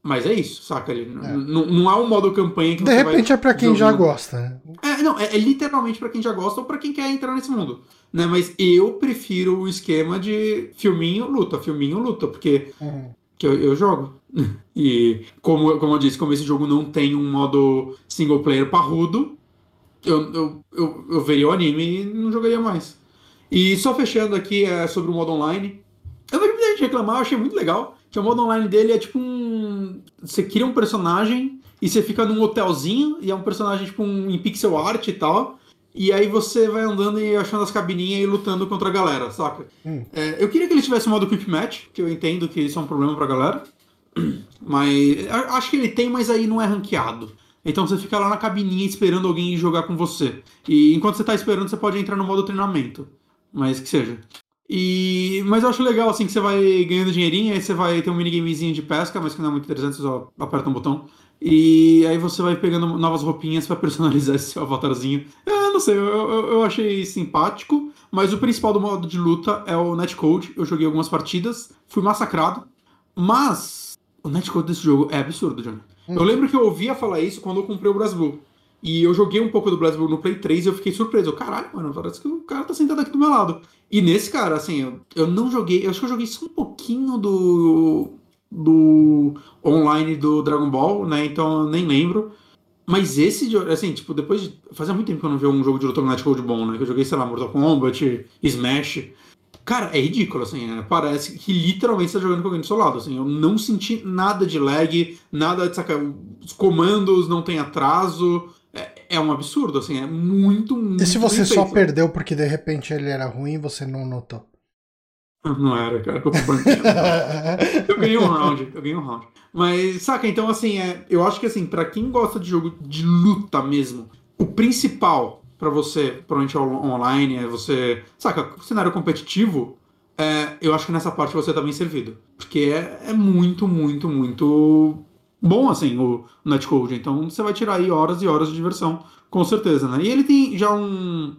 Speaker 2: Mas é isso, saca? Ele, é. Não é um modo campanha que
Speaker 1: De repente é pra quem já gosta, né?
Speaker 2: É, não, é, é literalmente pra quem já gosta ou pra quem quer entrar nesse mundo. Né? Mas eu prefiro o esquema de filminho, luta, filminho, luta, porque uhum. que eu, eu, jogo. e como, como eu disse, como esse jogo não tem um modo single player parrudo, eu, eu, eu, eu veria o anime e não jogaria mais. E só fechando aqui é sobre o modo online. Eu vi muita gente reclamar, eu achei muito legal. Que o modo online dele é tipo um. Você cria um personagem e você fica num hotelzinho, e é um personagem tipo um, em pixel art e tal. E aí você vai andando e achando as cabininhas e lutando contra a galera, saca? Hum. É, eu queria que ele tivesse modo quick match, que eu entendo que isso é um problema pra galera. Mas acho que ele tem, mas aí não é ranqueado. Então você fica lá na cabininha esperando alguém jogar com você. E enquanto você tá esperando, você pode entrar no modo treinamento. Mas que seja. E, mas eu acho legal assim que você vai ganhando dinheirinho, aí você vai ter um minigamezinho de pesca, mas que não é muito interessante, você só aperta um botão. E aí você vai pegando novas roupinhas para personalizar esse seu avatarzinho. É, não sei, eu, eu, eu, achei simpático, mas o principal do modo de luta é o netcode. Eu joguei algumas partidas, fui massacrado, mas o netcode desse jogo é absurdo, Johnny. Hum. Eu lembro que eu ouvia falar isso quando eu comprei o Brasil. E eu joguei um pouco do BlazBlue no Play 3 e eu fiquei surpreso. Eu, caralho, mano, parece que o cara tá sentado aqui do meu lado. E nesse cara, assim, eu, eu não joguei. Eu acho que eu joguei só um pouquinho do. do online do Dragon Ball, né? Então eu nem lembro. Mas esse, assim, tipo, depois de. Fazia muito tempo que eu não vi um jogo de luta Netcode bom, né? Que eu joguei, sei lá, Mortal Kombat, Smash. Cara, é ridículo, assim, né? Parece que literalmente você tá jogando com alguém do seu lado, assim. Eu não senti nada de lag, nada de saca. Os comandos não tem atraso é um absurdo, assim, é muito, muito
Speaker 1: E se você só perdeu porque de repente ele era ruim e você não notou?
Speaker 2: Não era, cara, eu ganhei um round, eu ganhei um round. Mas, saca, então assim, é, eu acho que assim, para quem gosta de jogo de luta mesmo, o principal para você, provavelmente online, é você, saca, cenário competitivo, é, eu acho que nessa parte você tá bem servido. Porque é, é muito, muito, muito bom, assim, o netcode. Então você vai tirar aí horas e horas de diversão, com certeza, né? E ele tem já um,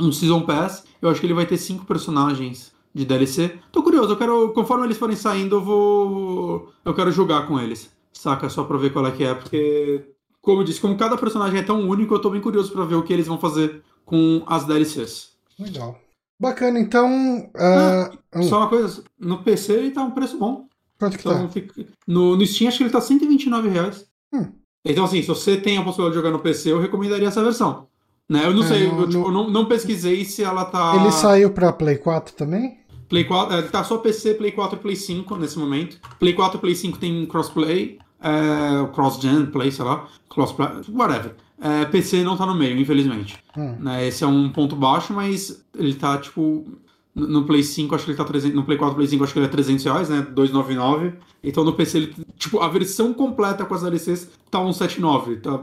Speaker 2: um Season Pass. Eu acho que ele vai ter cinco personagens de DLC. Tô curioso, eu quero. Conforme eles forem saindo, eu vou. Eu quero jogar com eles. Saca? Só pra ver qual é que é, porque. Como eu disse, como cada personagem é tão único, eu tô bem curioso para ver o que eles vão fazer com as DLCs.
Speaker 1: Legal. Bacana, então. Uh...
Speaker 2: Ah, só uma coisa, no PC ele tá um preço bom.
Speaker 1: Quanto que então, tá? Fica...
Speaker 2: No, no Steam acho que ele tá 129 reais. Hum. Então, assim, se você tem a possibilidade de jogar no PC, eu recomendaria essa versão. Né? Eu não é, sei, eu, tipo, no... não, não, pesquisei se ela tá.
Speaker 1: Ele saiu pra Play 4 também?
Speaker 2: Play 4, ele tá só PC, Play 4 e Play 5 nesse momento. Play 4 e Play 5 tem crossplay, é, cross-gen, play, sei lá, crossplay, whatever. É, PC não tá no meio, infelizmente. Hum. Né, esse é um ponto baixo, mas ele tá, tipo, no Play 5, acho que ele tá 300, no Play 4 Play 5, acho que ele é 300 reais, né? 299. Então no PC, ele, tipo, a versão completa com as DLCs tá 179, tá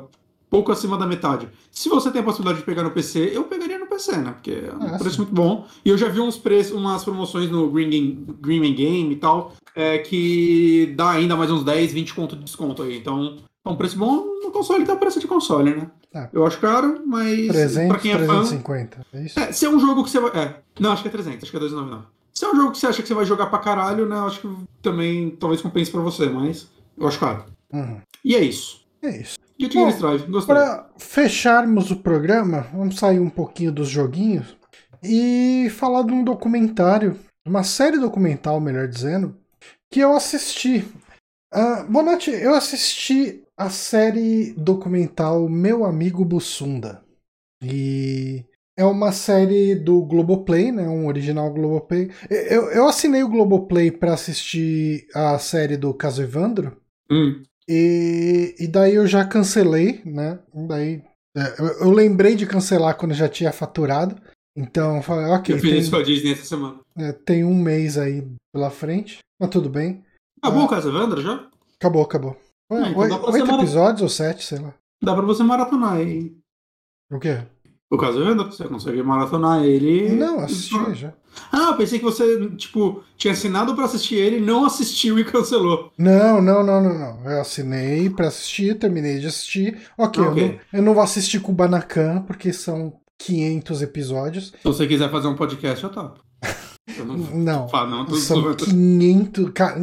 Speaker 2: pouco acima da metade. Se você tem a possibilidade de pegar no PC, eu pegaria PC, né? Porque é um ah, preço muito bom. E eu já vi uns preços, umas promoções no Green Game, Green Game e tal, é, que dá ainda mais uns 10, 20 conto de desconto aí. Então, é um preço bom no console, tá preço de console, né? É. Eu acho caro, mas
Speaker 1: 300, pra quem é 350, fã... é isso?
Speaker 2: É, se é um jogo que você vai... É, não, acho que é 300, acho que é 299. Se é um jogo que você acha que você vai jogar pra caralho, né, acho que também talvez compense pra você, mas eu acho caro. Uhum. E é isso.
Speaker 1: É isso.
Speaker 2: E o Tigres Drive, gostei.
Speaker 1: Pra fecharmos o programa, vamos sair um pouquinho dos joguinhos e falar de um documentário, uma série documental, melhor dizendo, que eu assisti. Uh, Bonatti, eu assisti a série documental Meu Amigo Bussunda. E é uma série do Globoplay, né? Um original Globoplay. Eu, eu assinei o Globoplay para assistir a série do Caso Evandro.
Speaker 2: Hum.
Speaker 1: E, e daí eu já cancelei, né? Daí é, eu, eu, lembrei de cancelar quando já tinha faturado. Então eu falei, ok.
Speaker 2: Eu fiz tem, isso com a Disney essa semana.
Speaker 1: É, tem um mês aí pela frente, mas tudo bem.
Speaker 2: Acabou ah, o Caso Evandro já?
Speaker 1: Acabou, acabou. Ué, ah, então oito episódios ou sete, sei lá.
Speaker 2: Dá pra você maratonar aí.
Speaker 1: O quê?
Speaker 2: O caso é você consegue maratonar ele.
Speaker 1: Não, assisti já.
Speaker 2: Ah, eu pensei que você, tipo, tinha assinado pra assistir ele, não assistiu e cancelou.
Speaker 1: Não, não, não, não, não. Eu assinei pra assistir, terminei de assistir. Ok, okay. Eu, não, eu não vou assistir com o Banacan, porque são 500 episódios.
Speaker 2: Se você quiser fazer um podcast, eu topo. não,
Speaker 1: Não.
Speaker 2: Não, tô
Speaker 1: São
Speaker 2: zoando.
Speaker 1: 500. ca-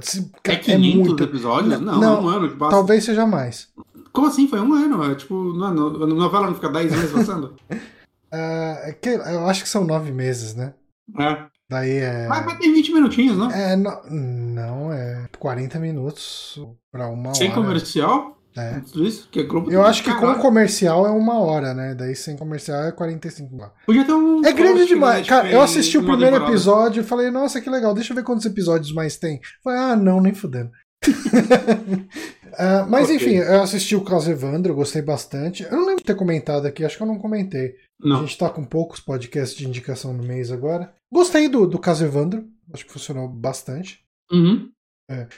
Speaker 1: esse-
Speaker 2: É
Speaker 1: É
Speaker 2: 500
Speaker 1: muito.
Speaker 2: episódios? Não,
Speaker 1: Não,
Speaker 2: é um ano que passa.
Speaker 1: Talvez seja mais.
Speaker 2: Como assim? Foi um ano? É tipo, não, é a novela não fica 10 meses passando?
Speaker 1: É que- eu acho que são nove meses, né?
Speaker 2: é.
Speaker 1: Daí é.
Speaker 2: Mas, mas tem 20 minutinhos, não?
Speaker 1: É, no- não, é 40 minutos pra uma
Speaker 2: Sem
Speaker 1: hora.
Speaker 2: comercial?
Speaker 1: É.
Speaker 2: Tudo isso? Que é Globo
Speaker 1: Eu acho que com comercial é uma hora, né? Daí sem comercial é 45 lá.
Speaker 2: Podia ter um.
Speaker 1: É grande demais.
Speaker 2: né,
Speaker 1: Cara, eu assisti o primeiro
Speaker 2: temporada.
Speaker 1: episódio e falei, nossa, que legal, deixa eu ver quantos episódios mais tem. Falei, ah, não, nem fudendo. Ah, mas
Speaker 2: Ok.
Speaker 1: enfim, eu assisti o caso Evandro, gostei bastante. Eu não lembro de ter comentado aqui, acho que eu não comentei. A
Speaker 2: Não.
Speaker 1: gente tá com poucos podcasts de indicação no mês agora. Gostei do, do caso Evandro, acho que funcionou bastante.
Speaker 2: Uhum.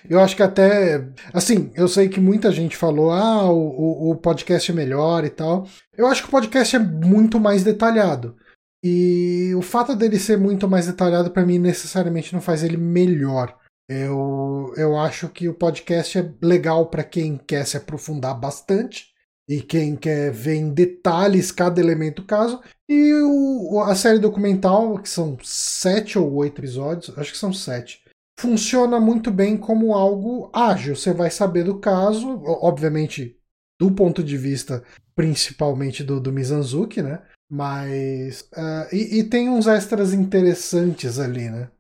Speaker 1: Eu acho que até. Assim, eu sei que muita gente falou, ah, o, o, o podcast é melhor e tal. Eu acho que o podcast é muito mais detalhado. E o fato dele ser muito mais detalhado, pra mim, necessariamente não faz ele melhor. Eu, eu acho que o podcast é legal pra quem quer se aprofundar bastante e quem quer ver em detalhes cada elemento caso. E o, a série documental, que são sete ou oito episódios, acho que são sete funciona muito bem como algo ágil. Você vai saber do caso, obviamente, do ponto de vista principalmente do, do Mizanzuki, né? Mas. ah, e, e tem uns extras interessantes ali, né?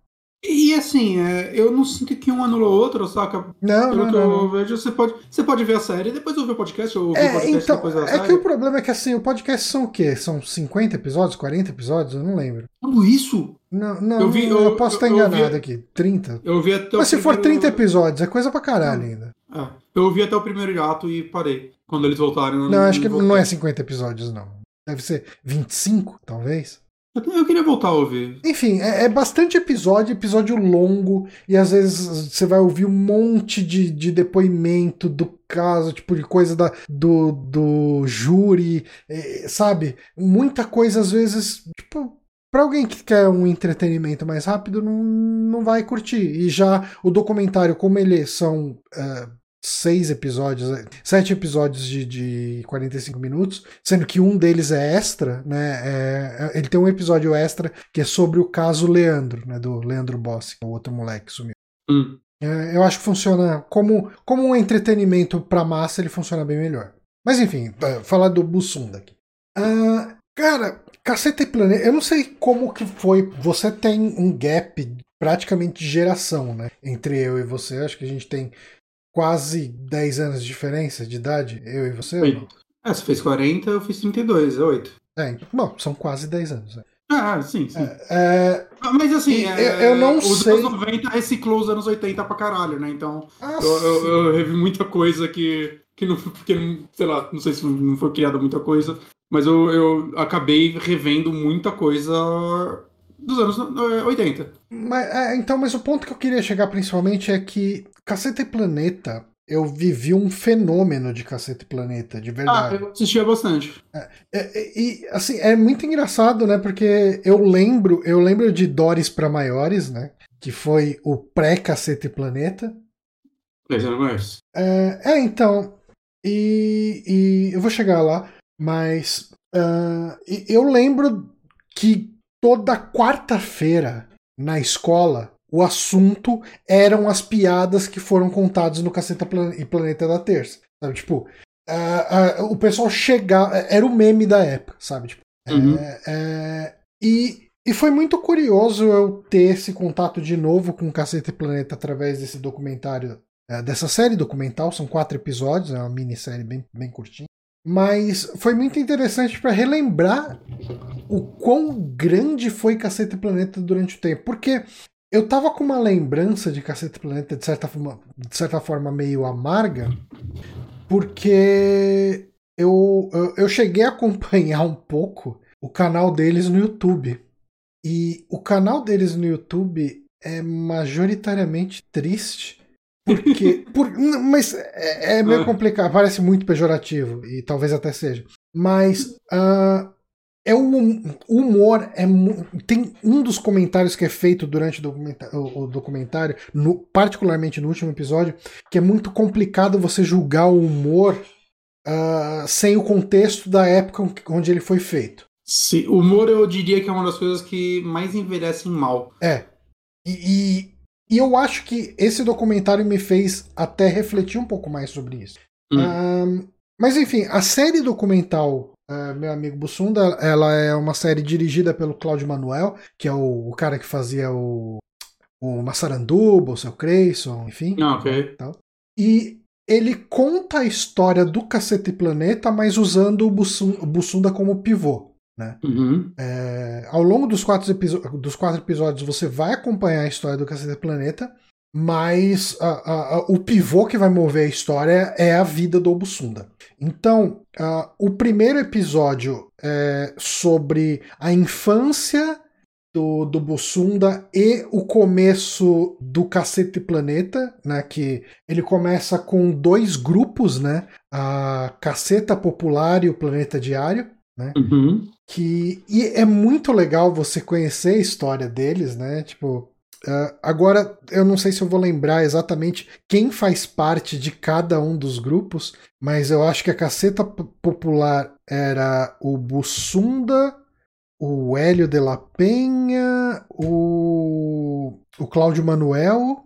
Speaker 2: E assim, é, eu não sinto que um anula o outro, saca?
Speaker 1: Não,
Speaker 2: Pelo
Speaker 1: não,
Speaker 2: que
Speaker 1: não.
Speaker 2: eu vejo, você pode, você pode ver a série e depois ouvir o podcast, ou ouvir o
Speaker 1: É,
Speaker 2: podcast
Speaker 1: então,
Speaker 2: depois da
Speaker 1: é
Speaker 2: série.
Speaker 1: que o problema é que assim, o podcast são o quê? São 50 episódios, 40 episódios? Eu não lembro.
Speaker 2: Tudo isso?
Speaker 1: Não, não,
Speaker 2: Eu vi-
Speaker 1: eu,
Speaker 2: eu-
Speaker 1: posso estar
Speaker 2: eu-
Speaker 1: enganado
Speaker 2: vi-
Speaker 1: aqui. 30.
Speaker 2: Eu vi até
Speaker 1: Mas
Speaker 2: o
Speaker 1: se for
Speaker 2: primeiro-
Speaker 1: 30 episódios, é coisa pra caralho ainda.
Speaker 2: É, eu ouvi até o primeiro ato e parei. Quando eles voltarem. eu
Speaker 1: Não, acho que
Speaker 2: voltei.
Speaker 1: não é 50 episódios, não. Deve ser 25, talvez.
Speaker 2: Eu, queria voltar a ouvir.
Speaker 1: Enfim, é, é bastante episódio, episódio longo, e às vezes você vai ouvir um monte de, de depoimento do caso, tipo, de coisa da, do, do júri, eh, sabe? Muita coisa, às vezes, tipo. Pra alguém que quer um entretenimento mais rápido, não, não vai curtir. E já o documentário, como ele são eh, seis episódios, eh, sete episódios de, de 45 minutos, sendo que um deles é extra, né? é- é- ele tem um episódio extra que é sobre o caso Leandro, né? Do Leandro Bossi, o outro moleque que sumiu.
Speaker 2: Hum.
Speaker 1: É, eu acho que funciona como, como um entretenimento pra massa, ele funciona bem melhor. Mas enfim, é, falar do Bussunda aqui. Ah, cara, Caceta e Planeta, eu não sei como que foi. Você tem um gap praticamente de geração, né? Entre eu e você. Acho que a gente tem quase 10 anos de diferença de idade, eu e você. não?
Speaker 2: É, você fez 40, eu fiz 32, é 8.
Speaker 1: É, bom, são quase 10 anos. né?
Speaker 2: Ah, sim, sim.
Speaker 1: É,
Speaker 2: Mas assim,
Speaker 1: Eu-
Speaker 2: é,
Speaker 1: eu não
Speaker 2: os
Speaker 1: sei-
Speaker 2: anos 90 reciclou os anos 80 pra caralho, né? Então,
Speaker 1: ah,
Speaker 2: eu, eu, eu revi muita coisa que, que não, porque, não- sei lá, não sei se não foi criada muita coisa, mas eu, eu acabei revendo muita coisa dos anos é, 80.
Speaker 1: Mas, é, então, mas o ponto que eu queria chegar principalmente é que Caceta e Planeta, eu vivi um fenômeno de Caceta e Planeta, de
Speaker 2: Ah,
Speaker 1: verdade.
Speaker 2: eu assistia bastante.
Speaker 1: É, é, e assim, é muito engraçado, né? Porque eu lembro, eu lembro de Doris para maiores, né? Que foi o pré-Caceta e Planeta. É, é, então. E, e eu vou chegar lá, mas ah, e eu lembro que toda quarta-feira na escola o assunto eram as piadas que foram contadas no Caceta e Planeta da Terça. Sabe? Tipo, ah, ah, o pessoal chegava. Era o meme da época, sabe? Tipo,
Speaker 2: Uhum.
Speaker 1: é, é, e, e foi muito curioso eu ter esse contato de novo com Caceta e Planeta através desse documentário, é, dessa série documental. São quatro episódios, é uma minissérie bem, bem curtinha. Mas foi muito interessante para relembrar o quão grande foi Caceta e Planeta durante o tempo. Porque eu tava com uma lembrança de Caceta e Planeta, de certa forma, de certa forma meio amarga, porque eu, eu, eu cheguei a acompanhar um pouco o canal deles no YouTube. E o canal deles no YouTube é majoritariamente triste. Porque. por, mas é, é meio
Speaker 2: Ah.
Speaker 1: complicado, parece muito pejorativo, e talvez até seja. Mas ah, é um, o humor é tem um dos comentários que é feito durante o, documenta- o- documentário, no- particularmente no último episódio, que é muito complicado você julgar o humor ah, sem o contexto da época onde ele foi feito.
Speaker 2: Sim, o humor eu diria que é uma das coisas que mais envelhecem mal.
Speaker 1: É. E, e, e, eu acho que esse documentário me fez até refletir um pouco mais sobre isso. Hum. Um, mas enfim, a série documental uh, Meu Amigo Bussunda, ela é uma série dirigida pelo Cláudio Manuel, que é o, o cara que fazia o, o Massaranduba, o seu Creyson, enfim.
Speaker 2: Ah, ok.
Speaker 1: Tal. E ele conta a história do Cacete Planeta, mas usando o Bussunda como pivô. Né?
Speaker 2: Uhum.
Speaker 1: É, ao longo dos quatro, dos quatro episódios você vai acompanhar a história do Cacete Planeta, mas a, a, a, o pivô que vai mover a história é a vida do Obussunda. Então, o primeiro episódio é sobre a infância do, do Bussunda e o começo do Cacete Planeta, né? Que ele começa com dois grupos, né? A Caceta Popular e o Planeta Diário. Né?
Speaker 2: Uhum.
Speaker 1: Que e é muito legal você conhecer a história deles, né? Tipo, uh, agora eu não sei se eu vou lembrar exatamente quem faz parte de cada um dos grupos, mas eu acho que a Caceta Popular era o Bussunda, o Hélio de la Penha, o, o Cláudio Manuel.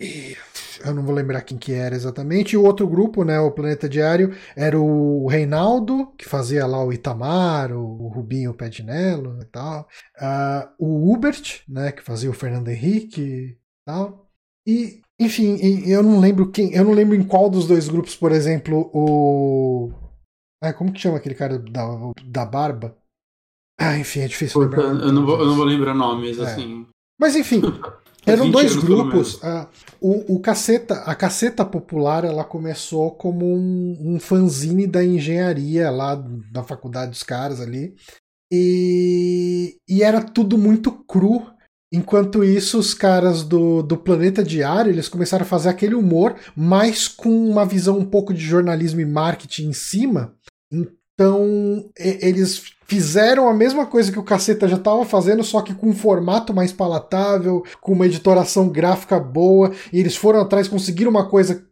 Speaker 1: E eu não vou lembrar quem que era exatamente. E o outro grupo, né, o Planeta Diário, era o Reinaldo, que fazia lá o Itamar, o Rubinho Pedinello e tal. Uh, o Hubert, né, que fazia o Fernando Henrique e tal. E, enfim, eu não lembro quem. Eu não lembro em qual dos dois grupos, por exemplo, o. Ah, como que chama aquele cara da, da barba? Ah, enfim, é difícil
Speaker 2: lembrar. Eu não, vou, eu não vou lembrar nomes, é. assim.
Speaker 1: Mas enfim, Eram dois grupos. A, o, o caceta, a Caceta Popular ela começou como um, um fanzine da engenharia lá da faculdade dos caras ali. E, e era tudo muito cru. Enquanto isso, os caras do, do Planeta Diário eles começaram a fazer aquele humor, mas com uma visão um pouco de jornalismo e marketing em cima. Então, eles fizeram a mesma coisa que o Caceta já estava fazendo, só que com um formato mais palatável, com uma editoração gráfica boa, e eles foram atrás, conseguiram uma coisa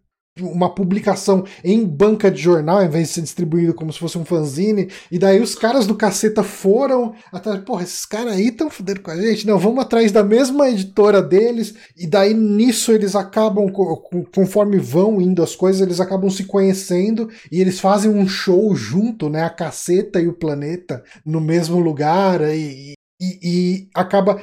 Speaker 1: uma publicação em banca de jornal, ao invés de ser distribuído como se fosse um fanzine. E daí os caras do caceta foram atrás, porra, esses caras aí estão fudendo com a gente. Não, vamos atrás da mesma editora deles. E daí nisso eles acabam, conforme vão indo as coisas, eles acabam se conhecendo e eles fazem um show junto, né? A caceta e o planeta no mesmo lugar. E, e, e acaba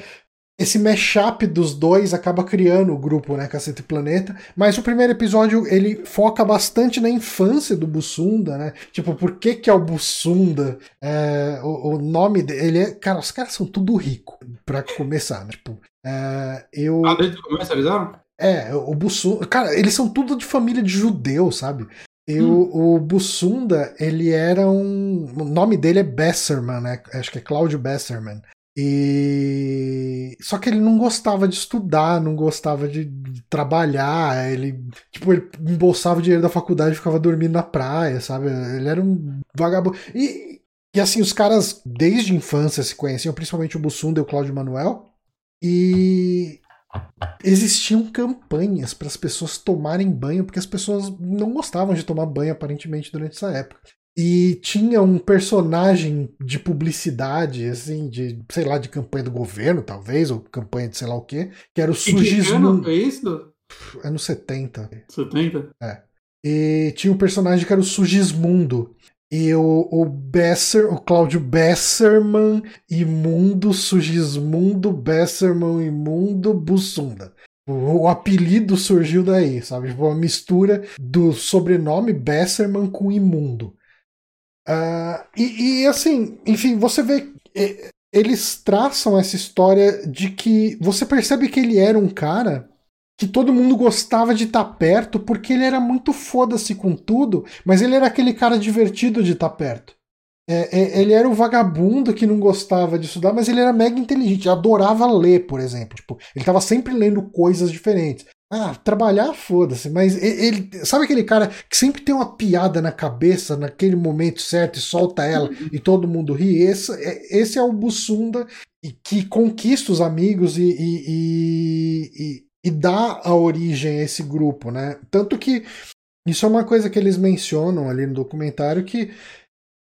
Speaker 1: esse mashup dos dois acaba criando o grupo, né, Cacete Planeta. Mas o primeiro episódio ele foca bastante na infância do Bussunda, né? Tipo, por que que é o Bussunda? É, o, o, nome dele é. Cara, os caras são tudo rico, pra começar, né? Tipo, é, eu.
Speaker 2: Ah, desde o começo avisaram?
Speaker 1: É, o Bussunda. Cara, eles são tudo de família de judeu, sabe? E hum. o, o Bussunda, ele era um. O nome dele é Besserman, né? Acho que é Cláudio Besserman. E só que ele não gostava de estudar, não gostava de, trabalhar, ele tipo ele embolsava o dinheiro da faculdade e ficava dormindo na praia, sabe? Ele era um vagabundo. E, e assim, os caras desde a infância se conheciam, principalmente o Bussunda e o Cláudio Manuel. E existiam campanhas para as pessoas tomarem banho, porque as pessoas não gostavam de tomar banho aparentemente durante essa época e tinha um personagem de publicidade, assim, de, sei lá, de campanha do governo, talvez, ou campanha de sei lá o quê, que era o Sugismundo.
Speaker 2: É isso?
Speaker 1: É no 70.
Speaker 2: 70?
Speaker 1: É. E tinha um personagem que era o Sugismundo. E o, o Besser, o Cláudio Besserman, Imundo, Sugismundo, Besserman, Imundo, Bussunda. O, o apelido surgiu daí, sabe? Tipo, uma mistura do sobrenome Besserman com Imundo. Uh, e, e, assim, enfim, você vê. Eles traçam essa história de que você percebe que ele era um cara que todo mundo gostava de estar tá perto porque ele era muito foda-se com tudo, mas ele era aquele cara divertido de estar tá perto. É, é, ele era o vagabundo que não gostava de estudar, mas ele era mega inteligente, adorava ler, por exemplo. Tipo, ele estava sempre lendo coisas diferentes. Ah, trabalhar, foda-se, mas ele. Sabe aquele cara que sempre tem uma piada na cabeça naquele momento certo e solta ela uhum. e todo mundo ri? Esse, é, esse é o Bussunda que conquista os amigos e, e, e, e, dá a origem a esse grupo, né? Tanto que isso é uma coisa que eles mencionam ali no documentário que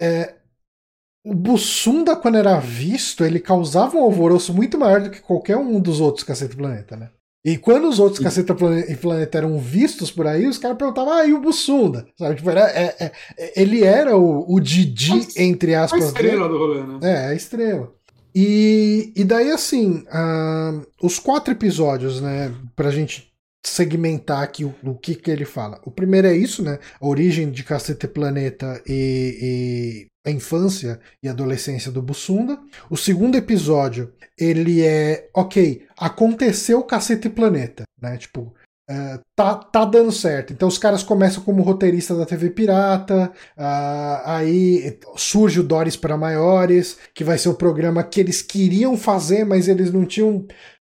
Speaker 1: é, o Bussunda, quando era visto, ele causava um alvoroço muito maior do que qualquer um dos outros Cacete Planeta, né? E quando os outros Caceta e Planeta eram vistos por aí, os caras perguntavam, ah, e o Bussunda? Sabe? Tipo, era, é, é, ele era o, o Didi, entre aspas. A
Speaker 2: estrela do rolê, né?
Speaker 1: É, a estrela. E, e daí, assim, uh, os quatro episódios, né, pra gente segmentar aqui o, o, que que ele fala. O primeiro é isso, né, a origem de Cacete Planeta e, e a infância e adolescência do Bussunda. O segundo episódio, ele é, ok, aconteceu o Cacete Planeta, né, tipo, Uh, tá, tá dando certo. Então os caras começam como roteirista da TV Pirata, uh, aí surge o Doris para Maiores, que vai ser o programa que eles queriam fazer, mas eles não tinham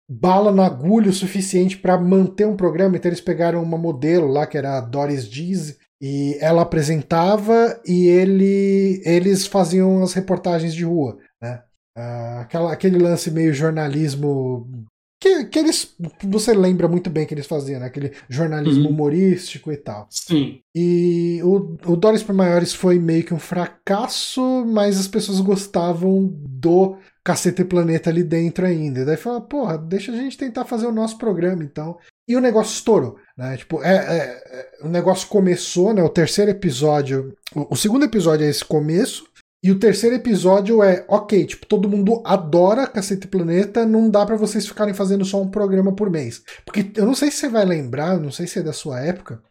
Speaker 1: bala na agulha o suficiente para manter um programa, então eles pegaram uma modelo lá que era a Doris Diz e ela apresentava e ele, eles faziam as reportagens de rua, né? Uh, aquela, aquele lance meio jornalismo que, que eles. Você lembra muito bem que eles faziam, né? Aquele jornalismo uhum. humorístico e tal.
Speaker 2: Sim.
Speaker 1: E o, o Doris para Maiores foi meio que um fracasso, mas as pessoas gostavam do Cacete Planeta ali dentro ainda. E daí falou, porra, deixa a gente tentar fazer o nosso programa então. E o negócio estourou, né? Tipo, é, é, é o negócio começou, né? O terceiro episódio. O, o segundo episódio é esse começo. E o terceiro episódio é, ok, tipo, todo mundo adora Cacete Planeta, não dá para vocês ficarem fazendo só um programa por mês. Porque eu não sei se você vai lembrar, não sei se é da sua época,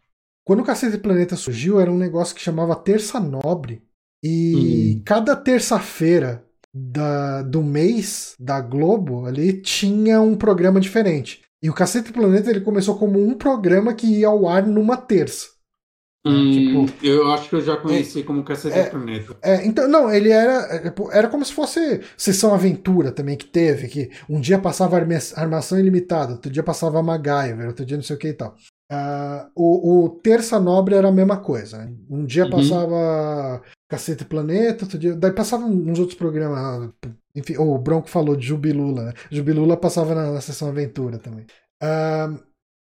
Speaker 1: quando o Cacete Planeta surgiu, era um negócio que chamava Terça Nobre. E hum. cada terça-feira do mês da Globo ali tinha um programa diferente. E o Cacete Planeta ele começou como um programa que ia ao ar numa terça.
Speaker 2: Hum, tipo, eu acho que eu já conheci é, como Cacete é, Planeta.
Speaker 1: É, então, não, ele era. É, era como se fosse Sessão Aventura também que teve, que um dia passava Armação Ilimitada, outro dia passava MacGyver, outro dia não sei o que e tal. Uh, o, o, Terça Nobre era a mesma coisa. Né? Um dia uhum. passava Cacete Planeta, outro dia. Daí passava uns outros programas. Enfim, o Bronco falou de Jubilula, né? Jubilula passava na, na Sessão Aventura também. Uh,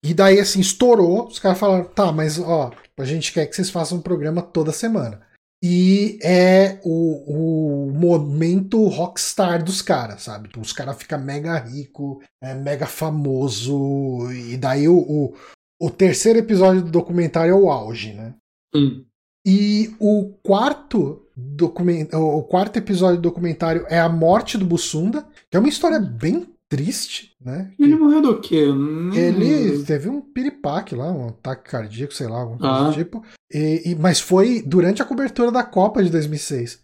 Speaker 1: e daí, assim, estourou. Os caras falaram: tá, mas ó, a gente quer que vocês façam um programa toda semana. E é o, o momento rockstar dos caras, sabe? Os caras ficam mega rico, é mega famoso. E daí o, o, o, terceiro episódio do documentário é o auge, né?
Speaker 2: Hum.
Speaker 1: E o quarto, document, o quarto episódio do documentário é a morte do Bussunda, que é uma história bem triste, né?
Speaker 2: Ele morreu do quê?
Speaker 1: Ele teve um piripaque lá, um ataque cardíaco, sei lá, algum ah. tipo. E, e, mas foi durante a cobertura da Copa de 2006.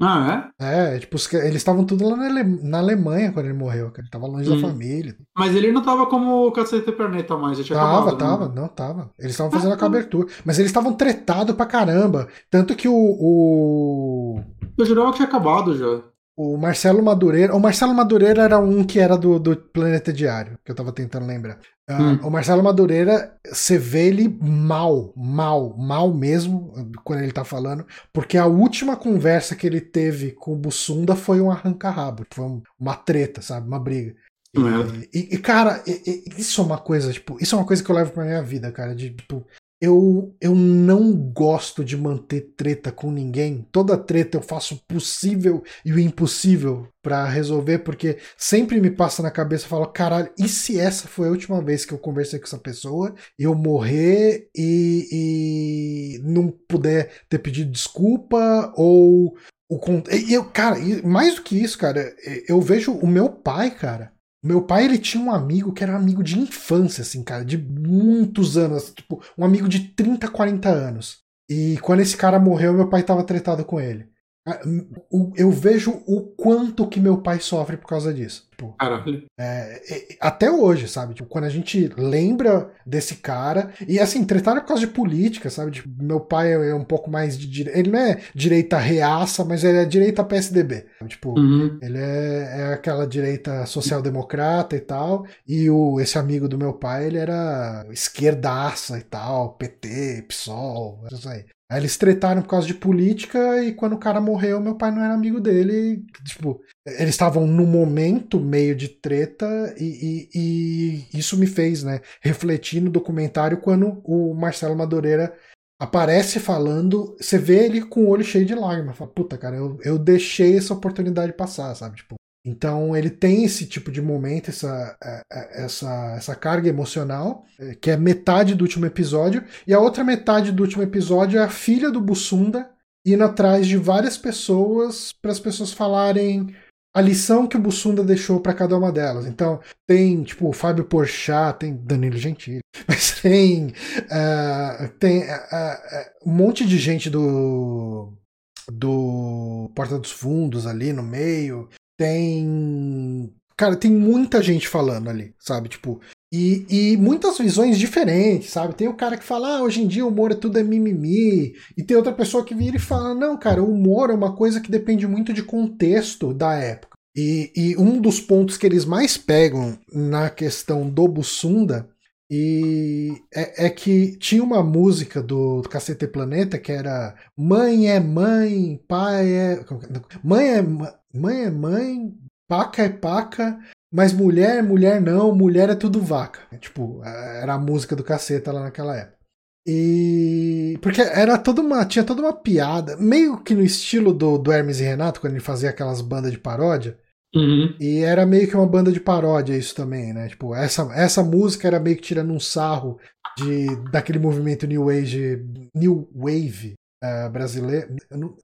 Speaker 2: Ah,
Speaker 1: é? É, tipo, eles estavam tudo lá na, Ale... na, Alemanha quando ele morreu, cara. Ele tava longe hum. da família.
Speaker 2: Mas ele não tava como o Cacete Planeta mais, tinha
Speaker 1: Tava,
Speaker 2: acabado,
Speaker 1: tava, né? não, tava. Eles estavam fazendo ah, a cobertura. Mas eles estavam tretados pra caramba. Tanto que o. o...
Speaker 2: Eu jurava que tinha acabado já.
Speaker 1: O Marcelo Madureira. O Marcelo Madureira era um que era do, do Planeta Diário, que eu tava tentando lembrar. Uh, hum. O Marcelo Madureira, você vê ele mal, mal, mal mesmo, quando ele tá falando, porque a última conversa que ele teve com o Bussunda foi um arranca-rabo, foi uma treta, sabe? Uma briga. E, e, e, cara, isso é uma coisa, tipo, isso é uma coisa que eu levo pra minha vida, cara, de, tipo, eu, eu não gosto de manter treta com ninguém. Toda treta eu faço o possível e o impossível para resolver, porque sempre me passa na cabeça, eu falo, caralho, e se essa foi a última vez que eu conversei com essa pessoa, eu morrer e, e não puder ter pedido desculpa ou o e eu, cara, mais do que isso, cara, eu vejo o meu pai, cara, meu pai, ele tinha um amigo que era um amigo de infância, assim, cara, de muitos anos, tipo, um amigo de 30, 40 anos. E quando esse cara morreu, meu pai tava tretado com ele. Ah, eu vejo o quanto que meu pai sofre por causa disso.
Speaker 2: Tipo, Caralho.
Speaker 1: É, é, até hoje, sabe? Tipo, quando a gente lembra desse cara. E assim, tretaram por causa de política, sabe? Tipo, meu pai é um pouco mais de direita. Ele não é direita reaça, mas ele é direita PSDB. Tipo, uhum. ele é, é aquela direita social-democrata e tal. E o, esse amigo do meu pai, ele era esquerdaça e tal, PT, PSOL, isso aí. Aí eles tretaram por causa de política e quando o cara morreu, meu pai não era amigo dele. Tipo, eles estavam no momento meio de treta e, e, e, isso me fez, né, refletir no documentário quando o Marcelo Madureira aparece falando, você vê ele com o olho cheio de lágrimas. Fala, puta, cara, eu, eu deixei essa oportunidade passar, sabe? Tipo, então ele tem esse tipo de momento, essa, é, é, essa, essa carga emocional, é, que é metade do último episódio, e a outra metade do último episódio é a filha do Bussunda indo atrás de várias pessoas para as pessoas falarem a lição que o Bussunda deixou para cada uma delas. Então, tem, tipo, o Fábio Porchat, tem Danilo Gentili, mas tem, uh, tem uh, uh, um monte de gente do, do Porta dos Fundos ali no meio. Tem. Cara, tem muita gente falando ali, sabe? Tipo, e, e, muitas visões diferentes, sabe? Tem o cara que fala, ah, hoje em dia o humor é tudo é mimimi. E tem outra pessoa que vira e fala, não, cara, o humor é uma coisa que depende muito de contexto da época. E, e um dos pontos que eles mais pegam na questão do Bussunda e é, é, que tinha uma música do Cacete Planeta que era Mãe é mãe, pai é. Mãe é mãe, é mãe paca é paca, mas mulher, mulher não, mulher é tudo vaca. Tipo, era a música do caceta lá naquela época. E. Porque era toda uma. Tinha toda uma piada, meio que no estilo do, do Hermes e Renato, quando ele fazia aquelas bandas de paródia.
Speaker 2: Uhum.
Speaker 1: E era meio que uma banda de paródia isso também, né? Tipo, essa, essa música era meio que tirando um sarro de, daquele movimento New Wave, New Wave uh, brasileiro.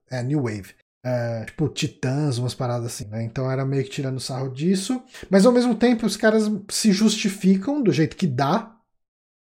Speaker 1: É, New Wave. É, tipo, titãs, umas paradas assim, né? Então era meio que tirando sarro disso. Mas ao mesmo tempo os caras se justificam do jeito que dá.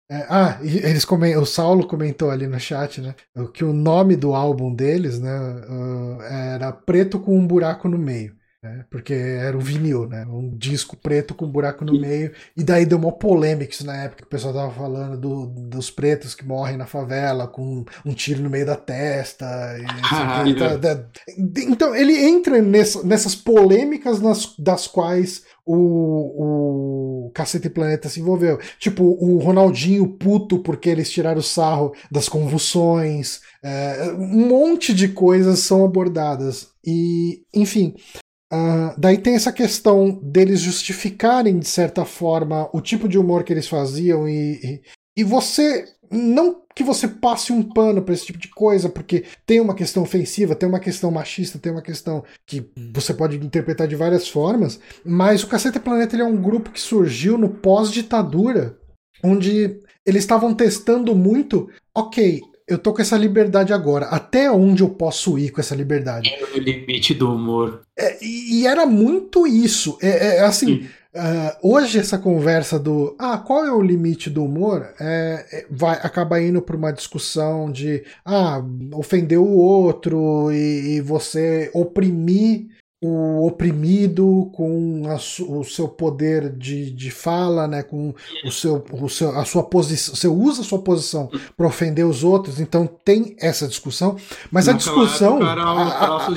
Speaker 1: É, ah, eles comentam, o Saulo comentou ali no chat, né? Que o nome do álbum deles, né? Uh, era Preto com um buraco no meio né? Porque era um vinil, né? Um disco preto com um buraco no meio. E daí deu uma polêmica isso na época que o pessoal tava falando do, dos pretos que morrem na favela com um tiro no meio da testa. E, tá, então ele entra nessa, nessas polêmicas nas, das quais o, o Cacete Planeta se envolveu. Tipo, o Ronaldinho puto porque eles tiraram o sarro das convulsões. É, um monte de coisas são abordadas. E, enfim, Uh, daí tem essa questão deles justificarem, de certa forma, o tipo de humor que eles faziam e, e, e você. Não que você passe um pano para esse tipo de coisa, porque tem uma questão ofensiva, tem uma questão machista, tem uma questão que você pode interpretar de várias formas, mas o Cacete Planeta ele é um grupo que surgiu no pós-ditadura, onde eles estavam testando muito, ok, eu tô com essa liberdade agora. Até onde eu posso ir com essa liberdade?
Speaker 2: É o limite do humor.
Speaker 1: É, e, e, era muito isso. É, é assim, uh, hoje essa conversa do ah, qual é o limite do humor? É, é vai acaba indo para uma discussão de ah, ofender o outro e, e você oprimir o oprimido com a, o seu poder de, de fala, né, com o seu, o seu, a sua posição, você usa a sua posição para ofender os outros, então tem essa discussão, mas a discussão, a,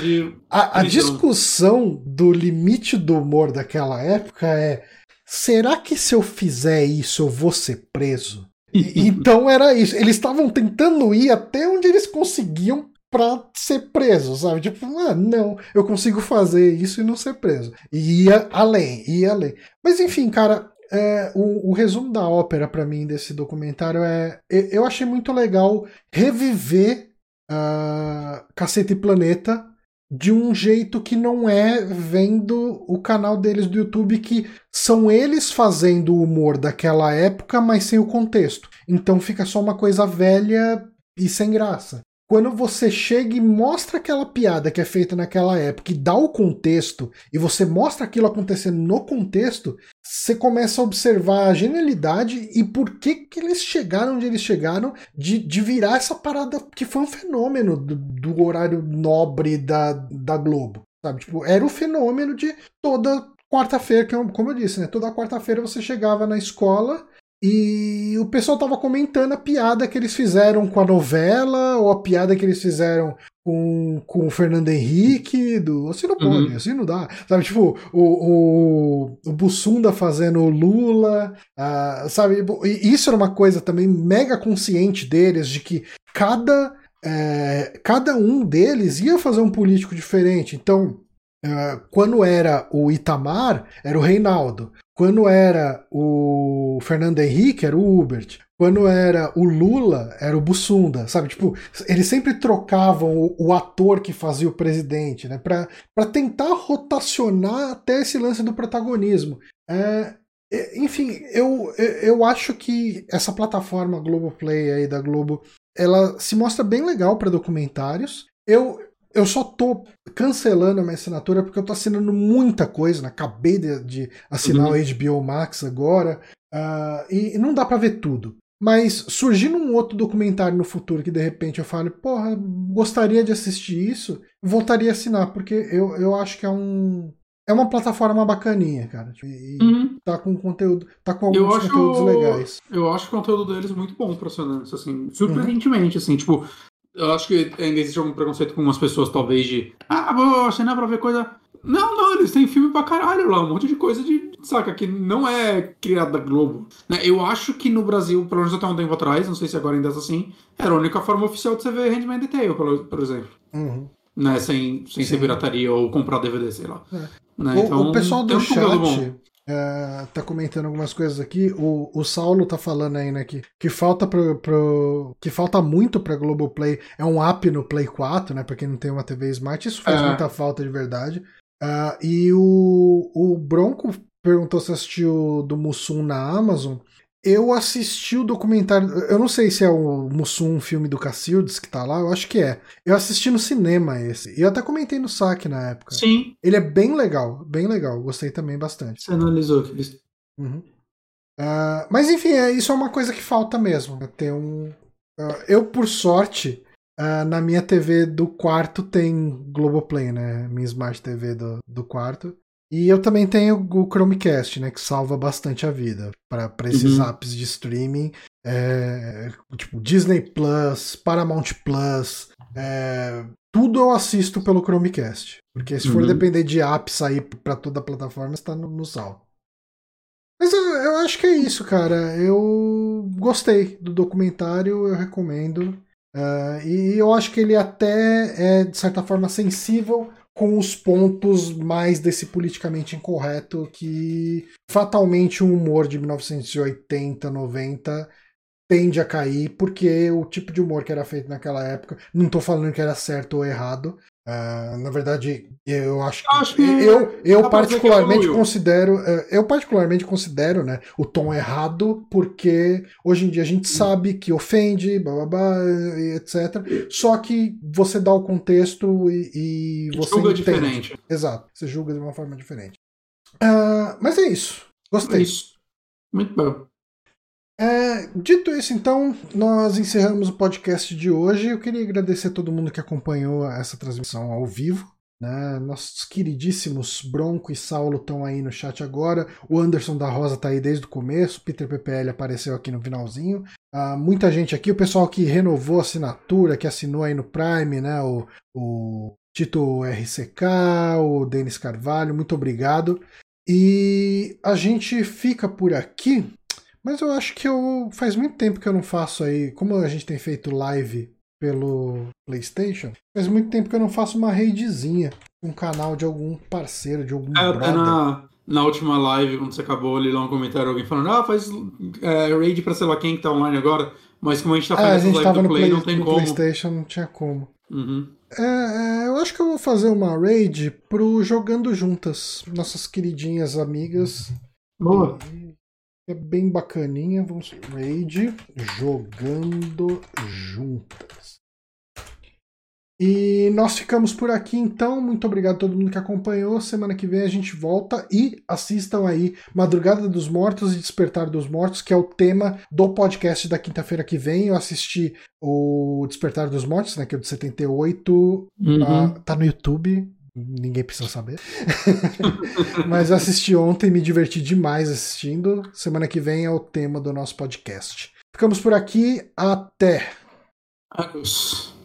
Speaker 1: a, a, discussão do limite do humor daquela época é, será que se eu fizer isso eu vou ser preso? Então era isso, eles estavam tentando ir até onde eles conseguiam pra ser preso, sabe? Tipo, ah, não, eu consigo fazer isso e não ser preso. E ia além, ia além. Mas enfim, cara, é, o, o, resumo da ópera para mim desse documentário é. Eu achei muito legal reviver uh, Cacete Planeta de um jeito que não é vendo o canal deles do YouTube, que são eles fazendo o humor daquela época, mas sem o contexto. Então fica só uma coisa velha e sem graça quando você chega e mostra aquela piada que é feita naquela época e dá o contexto, e você mostra aquilo acontecendo no contexto, você começa a observar a genialidade e por que, que eles chegaram onde eles chegaram de, de virar essa parada que foi um fenômeno do, do horário nobre da, da Globo. Sabe? Tipo, era o fenômeno de toda quarta-feira, como eu disse, né? Toda quarta-feira você chegava na escola e o pessoal tava comentando a piada que eles fizeram com a novela, ou a piada que eles fizeram com, com o Fernando Henrique, do assim não pode, uhum. assim não dá. Sabe, tipo, o, o, o Bussunda fazendo o Lula, uh, sabe? E isso era uma coisa também mega consciente deles, de que cada, é, cada um deles ia fazer um político diferente. Então, Uh, quando era o Itamar, era o Reinaldo. Quando era o Fernando Henrique, era o Hubert. Quando era o Lula, era o Bussunda, sabe? Tipo, eles sempre trocavam o, o ator que fazia o presidente, né? Pra, pra tentar rotacionar até esse lance do protagonismo. É, enfim, eu, eu acho que essa plataforma Globoplay aí da Globo, ela se mostra bem legal para documentários. Eu, eu só tô cancelando a minha assinatura porque eu tô assinando muita coisa, né? Acabei de, de assinar uhum. o HBO Max agora. Uh, e não dá para ver tudo. Mas surgindo um outro documentário no futuro que de repente eu falo, porra, gostaria de assistir isso, voltaria a assinar, porque eu, eu acho que é um. É uma plataforma bacaninha, cara. E uhum. tá com conteúdo. Tá com alguns acho, conteúdos legais.
Speaker 2: Eu acho o conteúdo deles muito bom pra assinantes, assim, surpreendentemente, uhum. assim, tipo, eu acho que ainda existe algum preconceito com umas pessoas, talvez, de. Ah, vou assinar pra ver coisa. Não, não, eles têm filme pra caralho lá, um monte de coisa de. Saca, que não é criada da Globo. Né? Eu acho que no Brasil, pelo menos até um tempo atrás, não sei se agora ainda é assim, era a única forma oficial de você ver Handman Detail, por, por exemplo. Uhum. Né? Sem, sem ser pirataria ou comprar DVD, sei lá. É.
Speaker 1: Né? O, então, o pessoal do chat é, tá comentando algumas coisas aqui. O, o Saulo tá falando aí, né, que, que falta pro, pro que falta muito pra Globoplay é um app no Play 4, né, pra quem não tem uma TV Smart. Isso faz é. muita falta de verdade. Uh, e o, o Bronco perguntou se assistiu do Mussum na Amazon. Eu assisti o documentário. Eu não sei se é o Mussum, um filme do Cacildes que tá lá, eu acho que é. Eu assisti no cinema esse. E eu até comentei no saque na época.
Speaker 2: Sim.
Speaker 1: Ele é bem legal, bem legal. Gostei também bastante.
Speaker 2: Você analisou, Feliz?
Speaker 1: Uhum. Uh, mas enfim, é, isso é uma coisa que falta mesmo. Ter um. Uh, eu, por sorte, uh, na minha TV do quarto tem Globoplay, né? Minha Smart TV do, do quarto. E eu também tenho o Chromecast, né, que salva bastante a vida para esses uhum. apps de streaming, é, tipo Disney Plus, Paramount Plus, é, tudo eu assisto pelo Chromecast, porque se for uhum. depender de apps sair para toda a plataforma está no, no sal. Mas eu, eu, acho que é isso, cara. Eu gostei do documentário, eu recomendo. Uh, e eu acho que ele até é, de certa forma, sensível com os pontos mais desse politicamente incorreto que fatalmente o humor de 1980, 90 tende a cair, porque o tipo de humor que era feito naquela época, não estou falando que era certo ou errado, Uh, na verdade, eu acho que, acho que eu, eu particularmente considero, uh, eu particularmente considero, né, o tom errado, porque hoje em dia a gente sabe que ofende, blá, blá, blá, etc. Só que você dá o contexto e, e você
Speaker 2: julga entende. diferente.
Speaker 1: Exato, você julga de uma forma diferente. Uh, mas é isso. Gostei. É isso.
Speaker 2: Muito bom.
Speaker 1: É, dito isso, então, nós encerramos o podcast de hoje. Eu queria agradecer a todo mundo que acompanhou essa transmissão ao vivo. Né? Nossos queridíssimos Bronco e Saulo estão aí no chat agora. O Anderson da Rosa está aí desde o começo. Peter PPL apareceu aqui no finalzinho. Uh, muita gente aqui, o pessoal que renovou a assinatura, que assinou aí no Prime, né? O, o Tito RCK, o Denis Carvalho, muito obrigado. E a gente fica por aqui. Mas eu acho que eu faz muito tempo que eu não faço aí, como a gente tem feito live pelo PlayStation, faz muito tempo que eu não faço uma raidzinha, um canal de algum parceiro, de algum
Speaker 2: é, brother. Na, na última live, quando você acabou ali lá um comentário, alguém falando, ah, faz é, raid pra sei lá quem que tá online agora, mas como a gente tá fazendo
Speaker 1: é, a gente tava
Speaker 2: no
Speaker 1: Play,
Speaker 2: Play, não tem como.
Speaker 1: PlayStation não tinha como.
Speaker 2: Uhum.
Speaker 1: É, é, eu acho que eu vou fazer uma raid pro Jogando Juntas, nossas queridinhas amigas.
Speaker 2: Boa.
Speaker 1: E é bem bacaninha. Vamos raid jogando juntas. E nós ficamos por aqui então. Muito obrigado a todo mundo que acompanhou. Semana que vem a gente volta e assistam aí Madrugada dos Mortos e Despertar dos Mortos, que é o tema do podcast da quinta-feira que vem. Eu assisti o Despertar dos Mortos, né, que é o de 78. Uhum. Uh, tá no YouTube ninguém precisa saber. Mas assisti ontem, me diverti demais assistindo. Semana que vem é o tema do nosso podcast. Ficamos por aqui, até.
Speaker 2: Adeus.